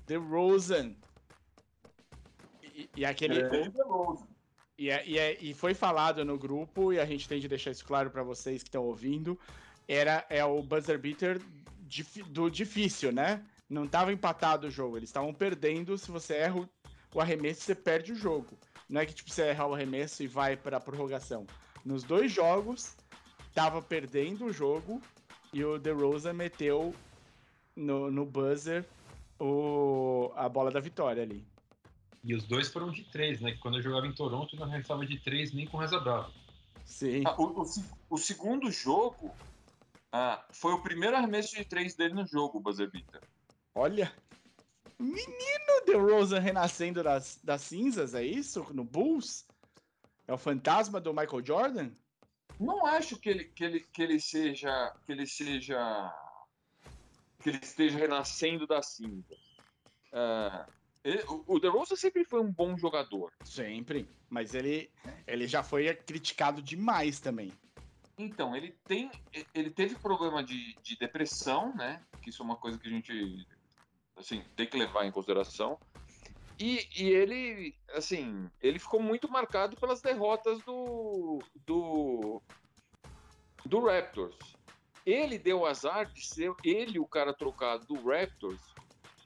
The Rosen. E, e aquele. E, é- e, é- e foi falado no grupo, e a gente tem de deixar isso claro para vocês que estão ouvindo. Era é o buzzer beater dif- do difícil, né? Não tava empatado o jogo. Eles estavam perdendo. Se você erra o, o arremesso, você perde o jogo. Não é que tipo, você erra o arremesso e vai para prorrogação. Nos dois jogos, tava perdendo o jogo e o DeRozan meteu no, no buzzer o, a bola da vitória ali. E os dois foram de três, né? Que quando eu jogava em Toronto, não arremessava de três nem com Reza Brava. Sim. Ah, o, o o segundo jogo ah, foi o primeiro arremesso de três dele no jogo, o buzzer beater. Olha. Menino DeRozan renascendo das, das cinzas, é isso? No Bulls? É o fantasma do Michael Jordan? Não acho que ele, que ele, que ele seja. que ele seja. que ele esteja renascendo da cinza. Ah, ele- o- o DeRozan sempre foi um bom jogador. Sempre. Mas ele, ele já foi criticado demais também. Então, ele tem. Ele teve problema de, de depressão, né? Que isso é uma coisa que a gente assim, tem que levar em consideração. E, e ele, assim, ele ficou muito marcado pelas derrotas do, do, do Raptors. Ele deu o azar de ser ele o cara trocado do Raptors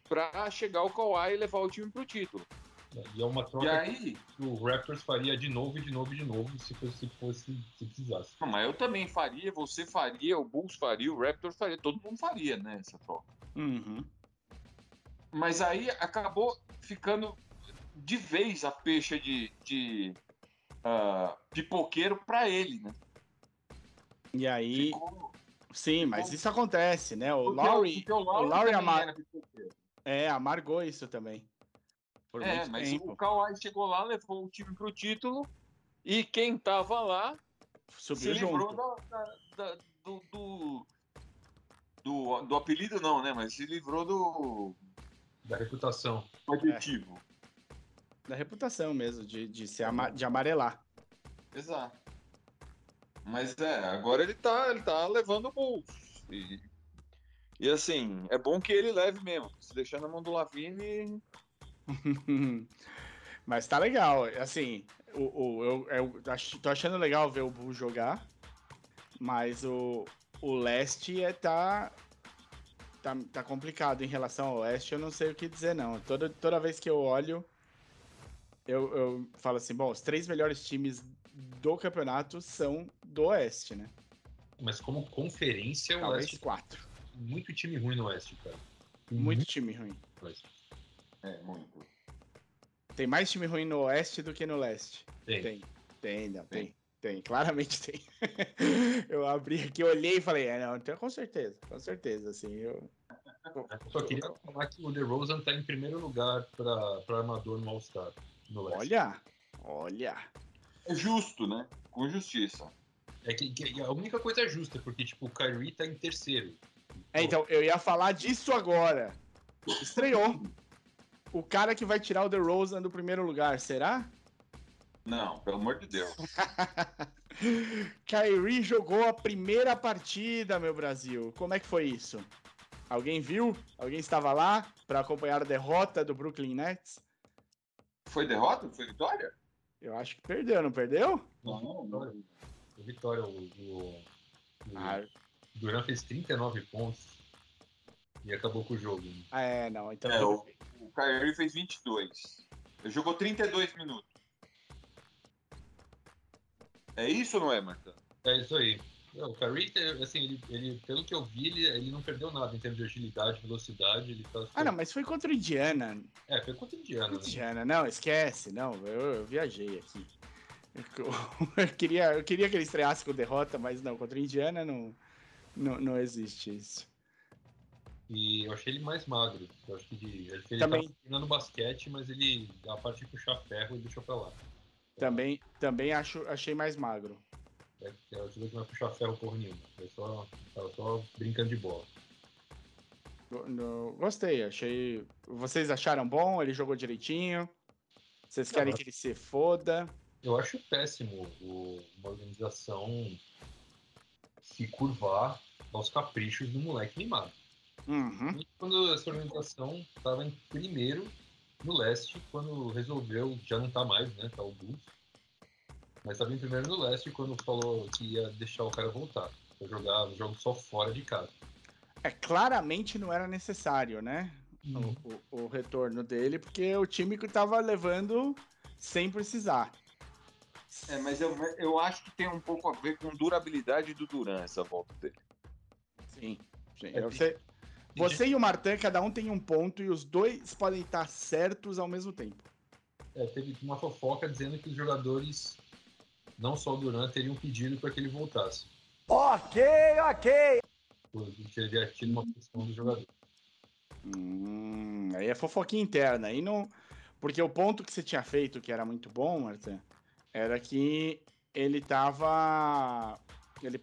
para chegar ao Kawhi e levar o time pro título. E é uma E troca aí, que o Raptors faria de novo, e de novo, e de novo, se fosse, se, fosse, se precisasse. não, mas eu também faria, você faria, o Bulls faria, o Raptors faria, todo mundo faria, né, essa troca. Uhum. Mas aí acabou ficando de vez a peixe de, de ah, pipoqueiro para ele, né? E aí. Ficou- Sim, mas isso acontece, né? O porque o Lowry Lowry também ama- era pipoqueiro. é, amargou isso também. É, mas tempo. o Kawhi chegou lá, levou o time pro título e quem tava lá se Subiu livrou junto. da- da- da- do, do, do, do apelido não, né? Mas se livrou do Da reputação. adjetivo. Da reputação mesmo, de, de, se ama- de amarelar. Exato. Mas é, agora ele tá, ele tá levando o Bulls. E, e assim, é bom que ele leve mesmo. Se deixar na mão do Lavine, Mas tá legal. Assim, o, o, eu, eu ach- tô achando legal ver o Bull jogar. Mas o, o leste é, tá, tá. Tá complicado em relação ao oeste. Eu não sei o que dizer, não. Toda, toda vez que eu olho, eu, eu falo assim: bom, os três melhores times do campeonato são do oeste, né? Mas como conferência, o Talvez Oeste quatro. muito time ruim no Oeste, cara. Muito time ruim. no Oeste. é muito. Tem mais time ruim no oeste do que no leste. Tem. Tem, tem, não, tem. Tem, claramente tem. eu abri aqui, olhei e falei, é, não, então, com certeza, com certeza, assim, eu... Só queria falar que o DeRozan tá em primeiro lugar para armador no All-Star. No Leste. Olha, olha. É justo, né? Com justiça. É que, que a única coisa justa, porque tipo, o Kyrie tá em terceiro. É, então, eu ia falar disso agora. Estreou. O cara que vai tirar o DeRozan do primeiro lugar, será? Não, pelo amor de Deus. Kyrie jogou a primeira partida, meu Brasil. Como é que foi isso? Alguém viu? Alguém estava lá para acompanhar a derrota do Brooklyn Nets? Foi derrota? Foi vitória? Eu acho que perdeu, não perdeu? Não, não. Vitória, o, o, o Ah, Duran fez 39 pontos e acabou com o jogo. né? é, não. Então É, o, o Kyrie fez 22. Ele jogou 32 minutos. É isso ou não é, Marta? É isso aí. O Kyrie, assim, ele, ele- pelo que eu vi, ele, ele não perdeu nada em termos de agilidade, velocidade. Ele tá Ah, não, mas foi contra o Indiana. É, foi contra o Indiana, né? Indiana, não, esquece. Não, eu, eu viajei aqui. Eu queria, eu queria que ele estreasse com derrota, mas não, contra a Indiana não, não, não existe isso. E eu achei ele mais magro. Eu acho que de, que ele Também. tava treinando basquete, mas ele, a parte de puxar ferro, ele deixou pra lá. Também, também acho, achei mais magro. É, é o jogador que não vai puxar ferro porra nenhuma. Eu só, tava só brincando de bola. No- Gostei, achei. Vocês acharam bom? Ele jogou direitinho? Vocês querem Não. que ele se foda? Eu acho péssimo o- uma organização se curvar aos caprichos do moleque mimado. Uhum. Quando essa organização estava em primeiro no leste, quando resolveu, já não tá mais, né? Tá o Bulls. Mas estava em primeiro no leste quando falou que ia deixar o cara voltar. Pra jogar o jogo só fora de casa. É, claramente não era necessário, né? Uhum. O, o- o retorno dele, porque o time que tava levando sem precisar. É, mas eu, eu acho que tem um pouco a ver com durabilidade do Duran essa volta dele. Sim. sim. É, Você, você e o Martin, cada um tem um ponto e os dois podem estar certos ao mesmo tempo. É, teve uma fofoca dizendo que os jogadores, não só o Durant, teriam pedido para que ele voltasse. Ok, ok. Porque ele teria tido uma pressão do jogador. Hum, aí é fofoquinha interna. Aí não. Porque o ponto que você tinha feito, que era muito bom, Martin, era que ele tava. Ele...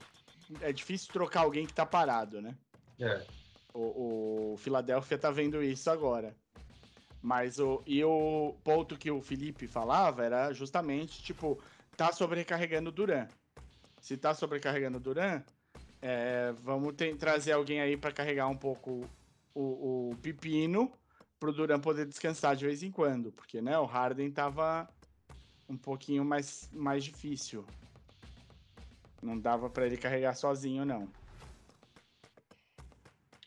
É difícil trocar alguém que tá parado, né? É, O, o Philadelphia tá vendo isso agora. Mas o. E o ponto que o Felipe falava era justamente, tipo, tá sobrecarregando Duran. Se tá sobrecarregando Duran, é, vamos ter- trazer alguém aí para carregar um pouco o, o pepino pro Duran poder descansar de vez em quando. Porque, né, o Harden tava um pouquinho mais, mais difícil. Não dava para ele carregar sozinho, não.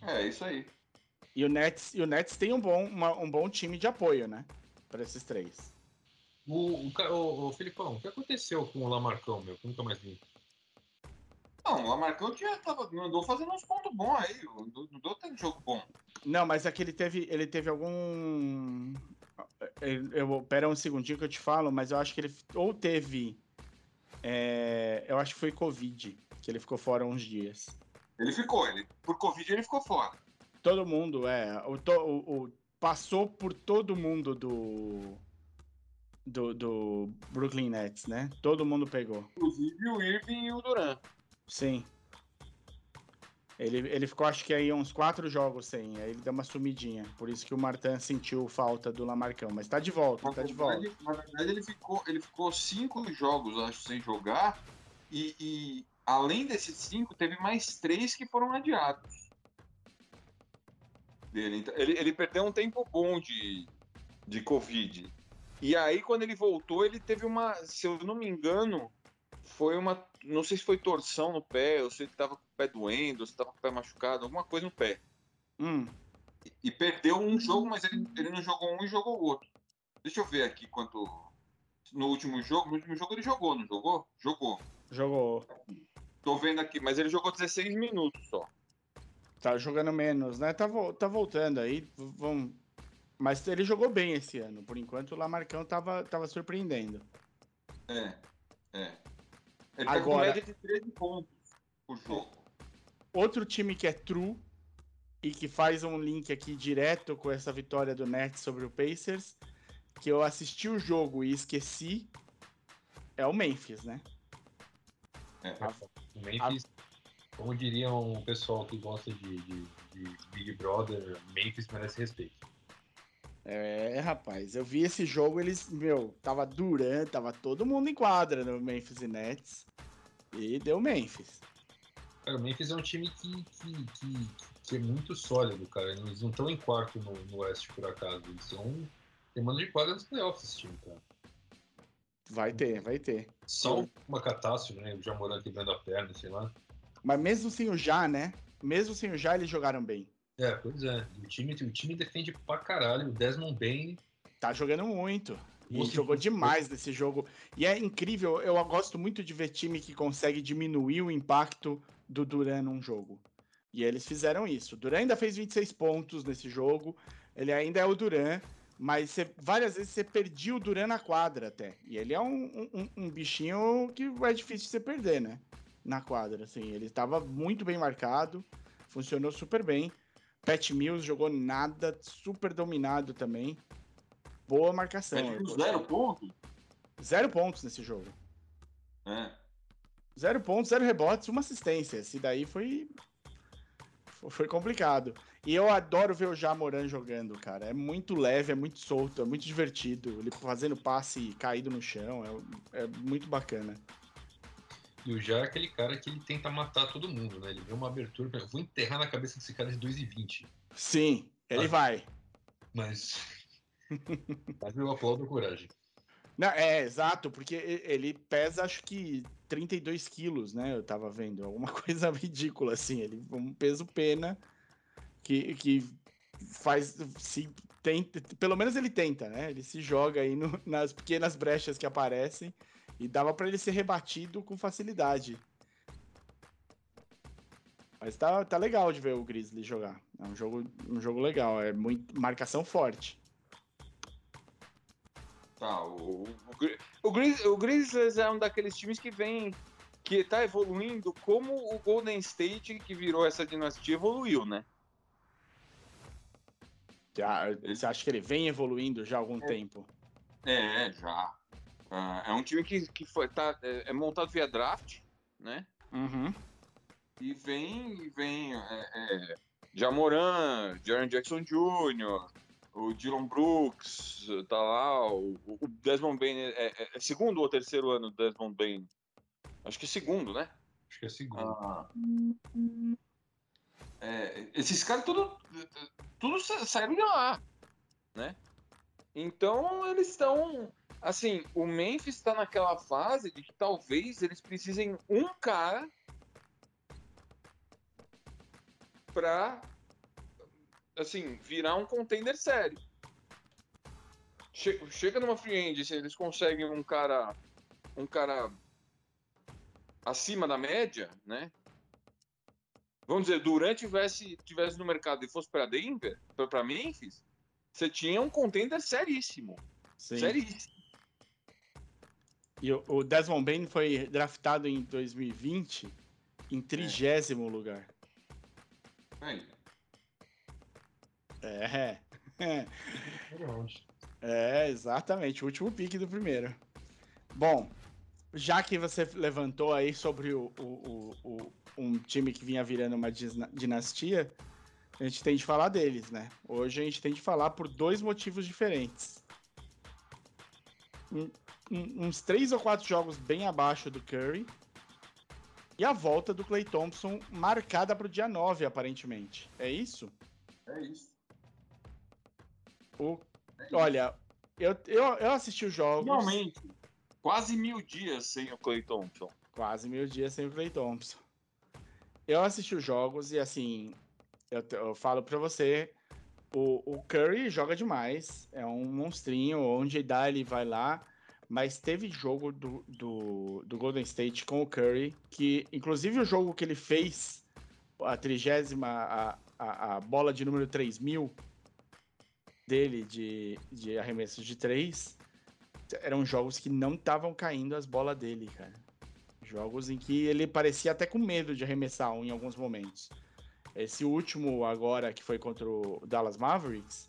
É, isso aí. E o Nets, e o Nets tem um bom, uma- um bom time de apoio, né? Para esses três. O, o, o, o Filipão, o que aconteceu com o Lamarcão, meu? Que eu nunca mais vi. Não, o Lamarcão tinha, tava, andou fazendo uns pontos bons aí. Andou, andou tendo jogo bom. Não, mas é que ele teve, ele teve algum. Eu, eu, pera um segundinho que eu te falo, mas eu acho que ele ou teve. é, eu acho que foi Covid, que ele ficou fora uns dias. Ele ficou, ele, por Covid ele ficou fora. Todo mundo, é. O, o- o- passou por todo mundo do, do. do Brooklyn Nets, né? Todo mundo pegou. Inclusive o Irving e o Duran. Sim. Ele, ele ficou, acho que aí, uns quatro jogos sem. Aí ele deu uma sumidinha. Por isso que o Martin sentiu falta do Lamarcão. Mas tá de volta, Na tá de volta. na verdade, ele ficou, ele ficou cinco jogos, acho, sem jogar. E, e além desses cinco, teve mais três que foram adiados. Dele. Então, ele, ele perdeu um tempo bom de, de Covid. E aí, quando ele voltou, ele teve uma. Se eu não me engano, foi uma. Não sei se foi torção no pé, ou se ele tava com o pé doendo, ou se tava com o pé machucado, alguma coisa no pé. Hum, E perdeu um jogo, mas ele, ele não jogou um e jogou o outro. Deixa eu ver aqui quanto. No último jogo. No último jogo ele jogou, não jogou? Jogou. jogou. Tô vendo aqui, mas ele jogou 16 minutos só. Tá jogando menos, né? Tá, vo- tá voltando aí. Vamos. Mas ele jogou bem esse ano. Por enquanto, o Lamarcão tava, tava surpreendendo. É. É. Ele tá com Agora- média de 13 pontos por jogo. Outro time que é true e que faz um link aqui direto com essa vitória do Nets sobre o Pacers, que eu assisti o jogo e esqueci, é o Memphis, né? É. O Memphis, como diriam o pessoal que gosta de, de- de Big Brother, Memphis merece respeito. É, rapaz, eu vi esse jogo, eles, meu, tava Durant, tava todo mundo em quadra no Memphis e Nets. E deu Memphis. Cara, o Memphis é um time que, que, que, que é muito sólido, cara. Eles não estão em quarto no, no Oeste, por acaso. Eles são. Tem mano de quadra nos playoffs esse time, cara. Vai ter, vai ter. Só uma catástrofe, né? O Jamoran quebrando a perna, sei lá. Mas mesmo sem o Já, né? Mesmo sem o Já, eles jogaram bem. É, pois é. O time, o time defende pra caralho. O Desmond Bain. Tá jogando muito. E jogou demais nesse jogo. E é incrível, eu gosto muito de ver time que consegue diminuir o impacto do Duran num jogo. E eles fizeram isso. O Duran ainda fez 26 pontos nesse jogo. Ele ainda é o Duran, Mas você- várias vezes você perdia o Duran na quadra até. E ele é um, um- um bichinho que é difícil de você perder, né? Na quadra, assim. Ele estava muito bem marcado, funcionou super bem. Pat Mills jogou nada, super dominado também. Boa marcação. Gostei. zero ponto? Zero pontos nesse jogo. É. Zero pontos, zero rebotes, uma assistência. Esse daí foi. Foi complicado. E eu adoro ver o Jamoran jogando, cara. É muito leve, é muito solto, é muito divertido. Ele fazendo passe caído no chão. É, é muito bacana. E o Já é aquele cara que ele tenta matar todo mundo, né? Ele vê uma abertura, eu vou enterrar na cabeça desse cara de 2,20. Sim, ele Ah. vai. Mas. Mas eu aplaudo a coragem. Não, é, exato, porque ele pesa acho que 32 quilos, né? Eu tava vendo. Alguma coisa ridícula, assim. Ele um peso pena que, que faz. Se tenta, pelo menos ele tenta, né? Ele se joga aí no- nas pequenas brechas que aparecem e dava pra ele ser rebatido com facilidade. Mas tá, tá legal de ver o Grizzly jogar. É um jogo, um jogo legal, é muito marcação forte. Tá, o, o, o, Grizz- o Grizzlies é um daqueles times que vem. que tá evoluindo como o Golden State, que virou essa dinastia, evoluiu, né? Você acha que ele vem evoluindo já há algum tempo? É, já. Ah, é um time que, que foi, tá, é, é montado via draft, né? Uhum. E vem, vem é, é, Jamoran, Jaron Jackson Jr., o Dylan Brooks, tá lá, o, o Desmond Bain, é, é- é segundo ou terceiro ano do Desmond Bain? Acho que é segundo, né? Acho que é segundo. Ah. É, esses caras tudo, tudo sa- saíram de lá, né? Então eles estão, assim, o Memphis está naquela fase de que talvez eles precisem um cara para, assim, virar um contender sério. Che- chega numa free se eles conseguem um cara, um cara acima da média, né? Vamos dizer, Durant tivesse, tivesse no mercado e fosse para Denver, para Memphis, você tinha um contender seríssimo. Sim. Seríssimo. E o, Desmond Bain foi draftado em 2020 em trigésimo lugar. Aí. É. Onde. É, exatamente, o último pique do primeiro. Bom, já que você levantou aí sobre o, o- o- o- um time que vinha virando uma dinastia, a gente tem de falar deles, né? Hoje a gente tem de falar por dois motivos diferentes. Um- um- uns três ou quatro jogos bem abaixo do Curry. E a volta do Clay Thompson marcada para o dia 9, aparentemente. É isso? É isso. O, É isso. olha, eu, eu, eu assisti os jogos. Finalmente, quase mil dias sem o Clay Thompson. Quase mil dias sem o Clay Thompson. Eu assisti os jogos e assim, eu, eu falo pra você, o, o Curry joga demais, é um monstrinho, onde dá ele vai lá, mas teve jogo do, do, do Golden State com o Curry, que inclusive o jogo que ele fez, a trigésima, a, a, a bola de número 3000 dele de, de arremessos de três, eram jogos que não estavam caindo as bolas dele, cara. Jogos em que ele parecia até com medo de arremessar um em alguns momentos. Esse último agora, que foi contra o Dallas Mavericks,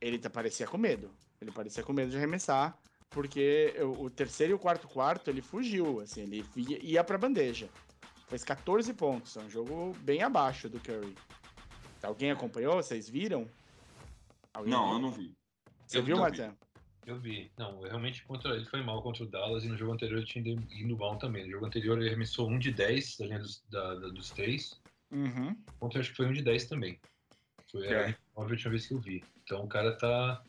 ele tá- parecia com medo. Ele parecia com medo de arremessar, porque o, terceiro e o quarto quarto ele fugiu, assim, ele ia, pra bandeja. Fez 14 pontos, é um jogo bem abaixo do Curry. Alguém acompanhou? Vocês viram? Alguém Não, viu? eu não vi. Você Eu viu. Marcelo? Eu vi. Não, eu realmente contra ele foi mal contra o Dallas e no jogo anterior ele tinha ido- mal também. No jogo anterior ele arremessou um de 10 da linha dos, da- da- dos três. Uhum. Ontem eu acho que foi um de 10 também. Foi É. a última vez que eu vi. Então o cara tá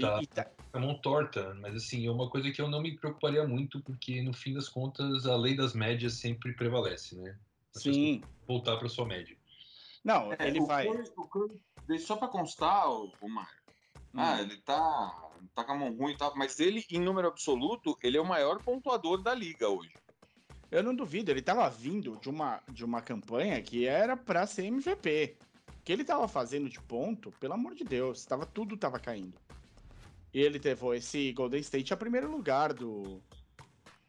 Tá. e tá- com a mão torta, mas assim, é uma coisa que eu não me preocuparia muito, porque no fim das contas a lei das médias sempre prevalece, né? As pessoas Sim. Voltar para sua média. Não, É, ele o vai. Curry- o Curry- só pra constar, o, o Mário. Ah, Hum. ele tá, tá com a mão ruim e tal, mas ele, em número absoluto, ele é o maior pontuador da liga hoje. Eu não duvido, ele tava vindo de uma, de uma campanha que era pra ser MVP. O que ele tava fazendo de ponto, pelo amor de Deus, tava, tudo tava caindo. E ele levou esse Golden State a primeiro lugar do.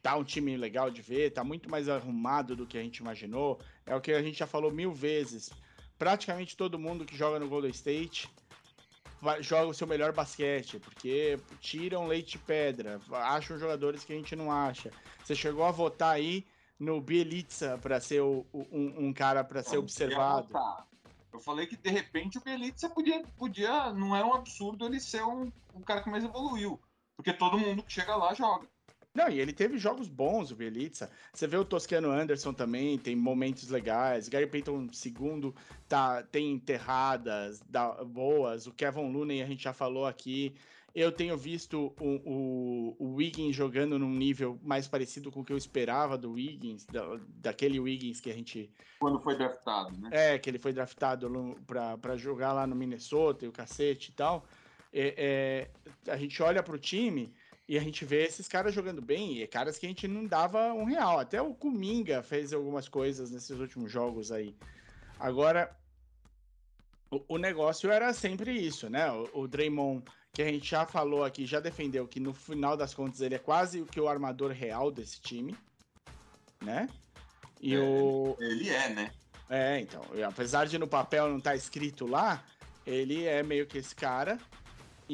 Tá um time legal de ver, tá muito mais arrumado do que a gente imaginou. É o que a gente já falou mil vezes. Praticamente todo mundo que joga no Golden State joga o seu melhor basquete, porque tiram leite de pedra, acham jogadores que a gente não acha. Você chegou a votar aí no Bielitsa para ser o- um, um cara para ser observado. Eu falei que de repente o Belitza podia, podia. Não é um absurdo ele ser um, um cara que mais evoluiu. Porque todo mundo que chega lá joga. Não, e ele teve jogos bons, o Bielitsa. Você vê o Toscano Anderson também, tem momentos legais. Gary Payton II tá, tem enterradas da- boas. O Kevin Looney a gente já falou aqui. Eu tenho visto o, o, o Wiggins jogando num nível mais parecido com o que eu esperava do Wiggins, da, daquele Wiggins que a gente Quando foi draftado, né? É, que ele foi draftado pra jogar lá no Minnesota e o cacete e tal. É, é, a gente olha pro time e a gente vê esses caras jogando bem, e caras que a gente não dava um real. Até o Kuminga fez algumas coisas nesses últimos jogos aí. Agora, o, o negócio era sempre isso, né? O, o Draymond, que a gente já falou aqui, já defendeu que no final das contas ele é quase o que o armador real desse time, né? E É, o, Ele é, né? é, então, apesar de no papel não estar escrito lá, ele é meio que esse cara.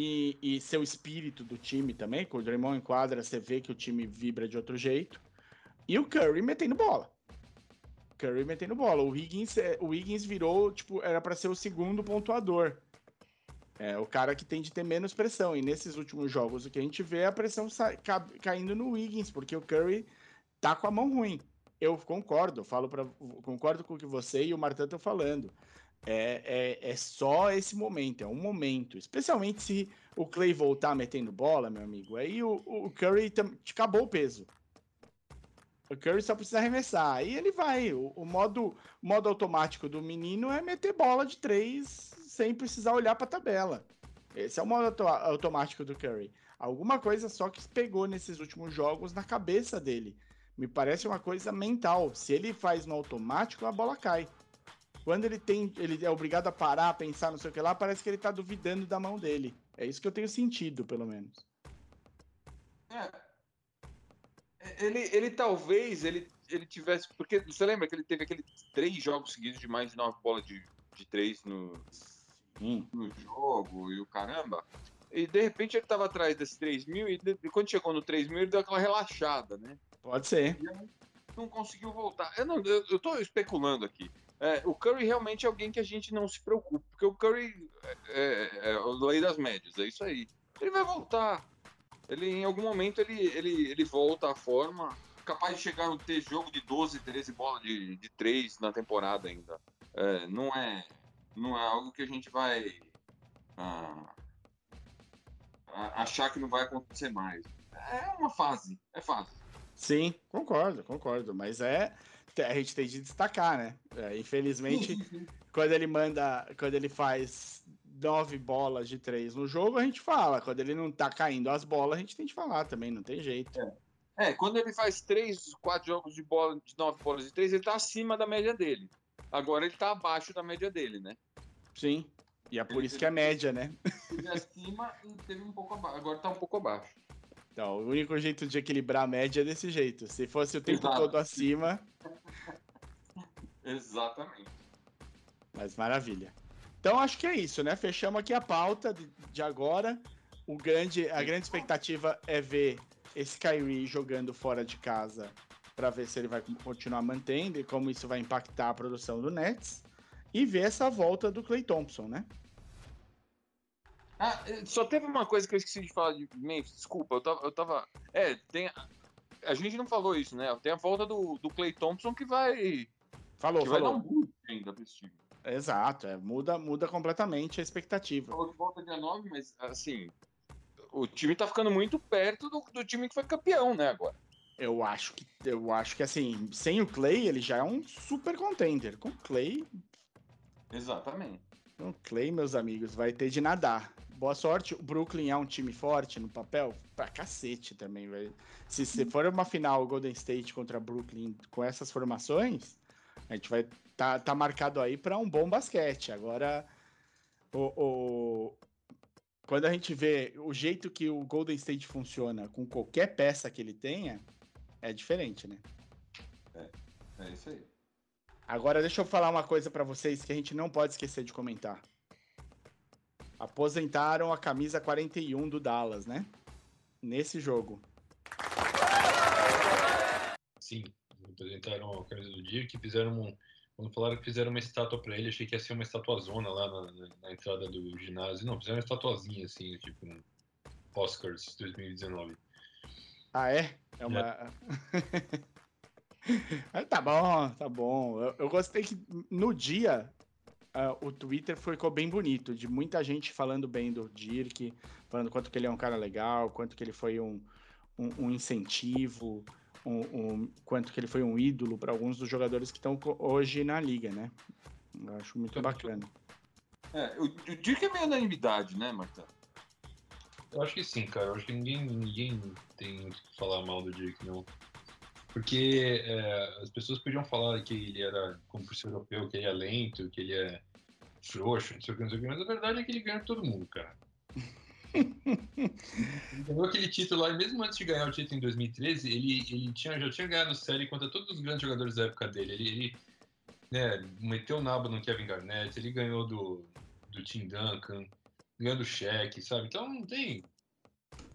E, e seu espírito do time também, com o Draymond em quadra, você vê que o time vibra de outro jeito. E o Curry metendo bola. Curry metendo bola. O Higgins, é, o Higgins virou, tipo, era para ser o segundo pontuador. É o cara que tem de ter menos pressão. E nesses últimos jogos, o que a gente vê é a pressão ca- caindo no Higgins, porque o Curry tá com a mão ruim. Eu concordo, falo para concordo com o que você e o Martin estão falando. É, é, é só esse momento, é um momento. Especialmente se o Clay voltar metendo bola, meu amigo. Aí o, o Curry acabou o peso. O Curry só precisa arremessar. Aí ele vai. O, o modo, modo automático do menino é meter bola de três sem precisar olhar para a tabela. Esse é o modo auto- automático do Curry. Alguma coisa só que pegou nesses últimos jogos na cabeça dele. Me parece uma coisa mental. Se ele faz no automático, a bola cai. Quando ele tem, ele é obrigado a parar, pensar, não sei o que lá, parece que ele tá duvidando da mão dele. É isso que eu tenho sentido, pelo menos. É. Ele, ele talvez ele, ele tivesse. Porque você lembra que ele teve aqueles três jogos seguidos de mais de nove bolas de, de três no, Hum. no jogo e o caramba. E de repente ele tava atrás desses 3 mil e, de- e quando chegou no 3 mil ele deu aquela relaxada, né? Pode ser. Não conseguiu voltar. Eu, não, eu, eu tô especulando aqui. É, o Curry realmente é alguém que a gente não se preocupa, porque o Curry é, é, é o lei das médias, é isso aí. Ele vai voltar. Ele, em algum momento ele, ele, ele volta à forma, capaz de chegar a ter jogo de 12, 13 bolas de, de 3 na temporada ainda. É, não, é, não é algo que a gente vai ah, achar que não vai acontecer mais. É uma fase, é fase. Sim, concordo, concordo. Mas é. A gente tem de destacar, né? É, infelizmente, quando ele manda. Quando ele faz nove bolas de três no jogo, a gente fala. Quando ele não tá caindo as bolas, a gente tem de falar também, não tem jeito. É, quando ele faz três, quatro jogos de bola, de nove bolas de três, ele tá acima da média dele. Agora ele tá abaixo da média dele, né? Sim. E é por Ele- isso que é média, né? Teve acima e teve um pouco abaixo. Agora tá um pouco abaixo. Então, o único jeito de equilibrar a média é desse jeito. Se fosse o tempo Exato. todo acima, Exatamente. mas maravilha. Então acho que é isso, né? Fechamos aqui a pauta de, agora. O grande, a grande expectativa é ver esse Kyrie jogando fora de casa para ver se ele vai continuar mantendo e como isso vai impactar a produção do Nets. E ver essa volta do Clay Thompson, né? Ah, eh, só teve uma coisa que eu esqueci de falar de Memphis. Desculpa, eu tava. Eu tava é, tem. a- gente não falou isso, né? Tem a volta do, do Clay Thompson que vai. Falou, que vai dar falou. um boost ainda pra esse time. Exato, é, muda, muda completamente a expectativa. Falou que volta dia 9, mas assim. O time tá ficando muito perto do, do time que foi campeão, né, agora. Eu acho que eu acho que assim, sem o Clay, ele já é um super contender. Com o Clay, Exatamente. com o Clay, meus amigos, vai ter de nadar. Boa sorte. O Brooklyn é um time forte no papel, pra cacete também, velho. Se, se for uma final Golden State contra Brooklyn com essas formações, A gente vai tá, tá marcado aí para um bom basquete. Agora, o, o, quando a gente vê o jeito que o Golden State funciona com qualquer peça que ele tenha, é diferente, né? É isso aí. Agora, deixa eu falar uma coisa para vocês que a gente não pode esquecer de comentar. Aposentaram a camisa 41 do Dallas, né? Nesse jogo. Sim, apresentaram a camisa do Dirk, fizeram um, quando falaram que fizeram uma estátua pra ele, achei que ia ser uma estatuazona lá na, na, na entrada do ginásio. Não, fizeram uma estatuazinha assim, tipo um Oscars 2019. Ah, é? É uma. Ah, tá bom, tá bom. Eu, eu gostei que no dia ah, o Twitter ficou bem bonito, de muita gente falando bem do Dirk, falando quanto que ele é um cara legal, quanto que ele foi um, um, um incentivo, um, um- quanto que ele foi um ídolo para alguns dos jogadores que estão hoje na liga, né? Eu acho muito bacana. É, o, o Dirk é meio unanimidade, né, Marta? Eu acho que sim, cara. Eu acho que ninguém, ninguém tem muito o que falar mal do Dirk, não. Porque é, as pessoas podiam falar que ele era, ser europeu, que ele é lento, que ele é frouxo, não sei o que, não sei o que, mas a verdade é que ele ganha todo mundo, cara. Ele ganhou aquele título lá, e mesmo antes de ganhar o título em 2013, ele, ele tinha, já tinha ganhado série contra todos os grandes jogadores da época dele. Ele, ele né, meteu o nabo no Kevin Garnett, ele ganhou do, do Tim Duncan, ganhando cheque, sabe? Então não tem.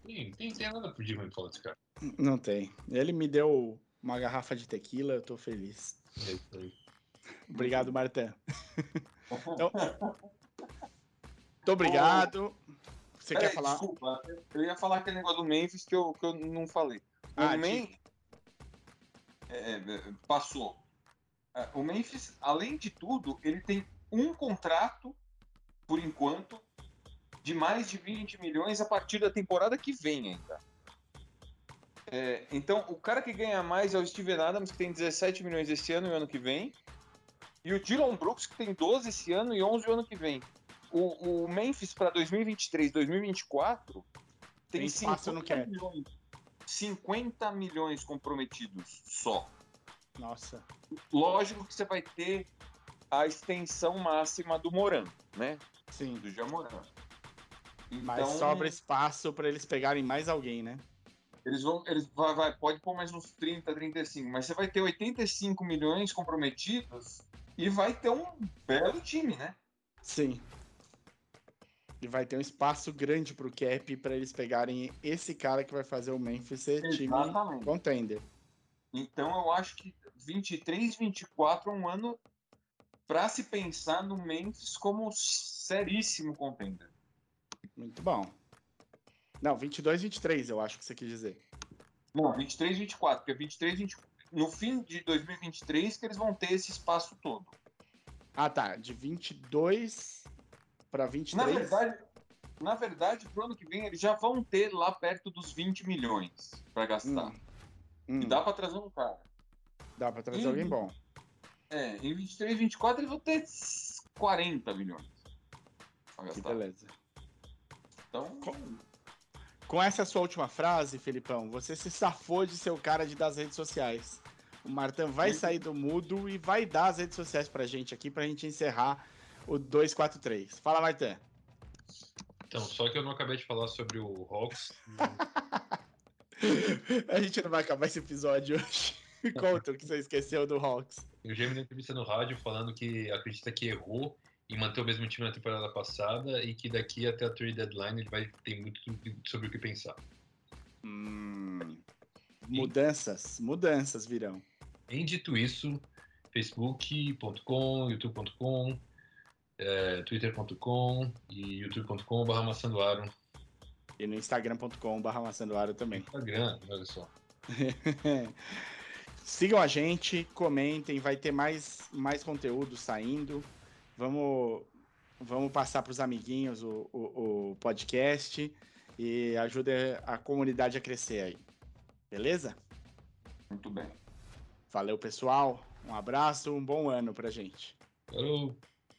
Tem, tem, tem nada de falar desse cara. Não tem. Ele me deu uma garrafa de tequila, eu tô feliz. É isso aí. Obrigado, Martin. Então, muito obrigado. Você quer falar? Desculpa, eu ia falar aquele negócio do Memphis que eu, que eu não falei. O Ah, Memphis passou. É, O Memphis, além de tudo, ele tem um contrato, por enquanto, de mais de 20 milhões a partir da temporada que vem ainda. É, então, o cara que ganha mais é o Steven Adams, que tem 17 milhões esse ano e o ano que vem. E o Dylan Brooks, que tem 12 esse ano e 11 o ano que vem. O, o Memphis para 2023, 2024 tem, Tem espaço no 50 cap. milhões. 50 milhões comprometidos só. Nossa. Lógico que você vai ter a extensão máxima do Moran, né? Sim. Do Jamoran. Mas Então, sobra espaço para eles pegarem mais alguém, né? Eles vão, eles vai, vai, pode pôr mais uns 30, 35, mas você vai ter 85 milhões comprometidos e vai ter um belo time, né? Sim. E vai ter um espaço grande pro cap para eles pegarem esse cara que vai fazer o Memphis ser time contender. Então eu acho que 23, 24 é um ano para se pensar no Memphis como seríssimo contender. Muito bom. Não, 22, 23, eu acho que você quis dizer. Não, 23, 24, porque 23, 20, no fim de 2023 que eles vão ter esse espaço todo. Ah, tá. De 22 para Na 23. verdade, na verdade, pro ano que vem eles já vão ter lá perto dos 20 milhões para gastar. Hum. Hum, E dá para trazer um cara. dá para trazer Hum. alguém bom. É, em 23, 24 eles vão ter 40 milhões. Pra Que gastar. beleza. Então, Com essa sua última frase, Felipão, você se safou de ser o cara de das redes sociais. O Martin vai Sim. sair do mudo e vai dar as redes sociais pra gente aqui, pra gente encerrar o 243. Fala, Martin. Então, só que eu não acabei de falar sobre o Hawks. A gente não vai acabar esse episódio hoje. Conta o que você esqueceu do Hawks. Eu já me entrevista no rádio falando que acredita que errou em manter o mesmo time na temporada passada e que daqui até a trade deadline ele vai ter muito sobre o que pensar. Hum, mudanças, mudanças virão. Em dito isso, facebook.com, youtube.com, eh, twitter.com e youtube.com.br maçandoaro. E no instagram.com.br maçandoaro também. Instagram, olha só. Sigam a gente, comentem, vai ter mais, mais conteúdo saindo. Vamos, vamos passar para os amiguinhos o, o, o podcast e ajude a comunidade a crescer aí. Beleza? muito bem. Valeu, pessoal. Um abraço, um bom ano pra gente. Falou!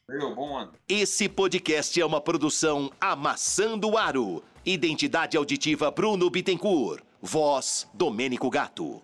Valeu, bom ano. Esse podcast é uma produção Amassando Aro. Identidade auditiva Bruno Bittencourt. Voz Domênico Gato.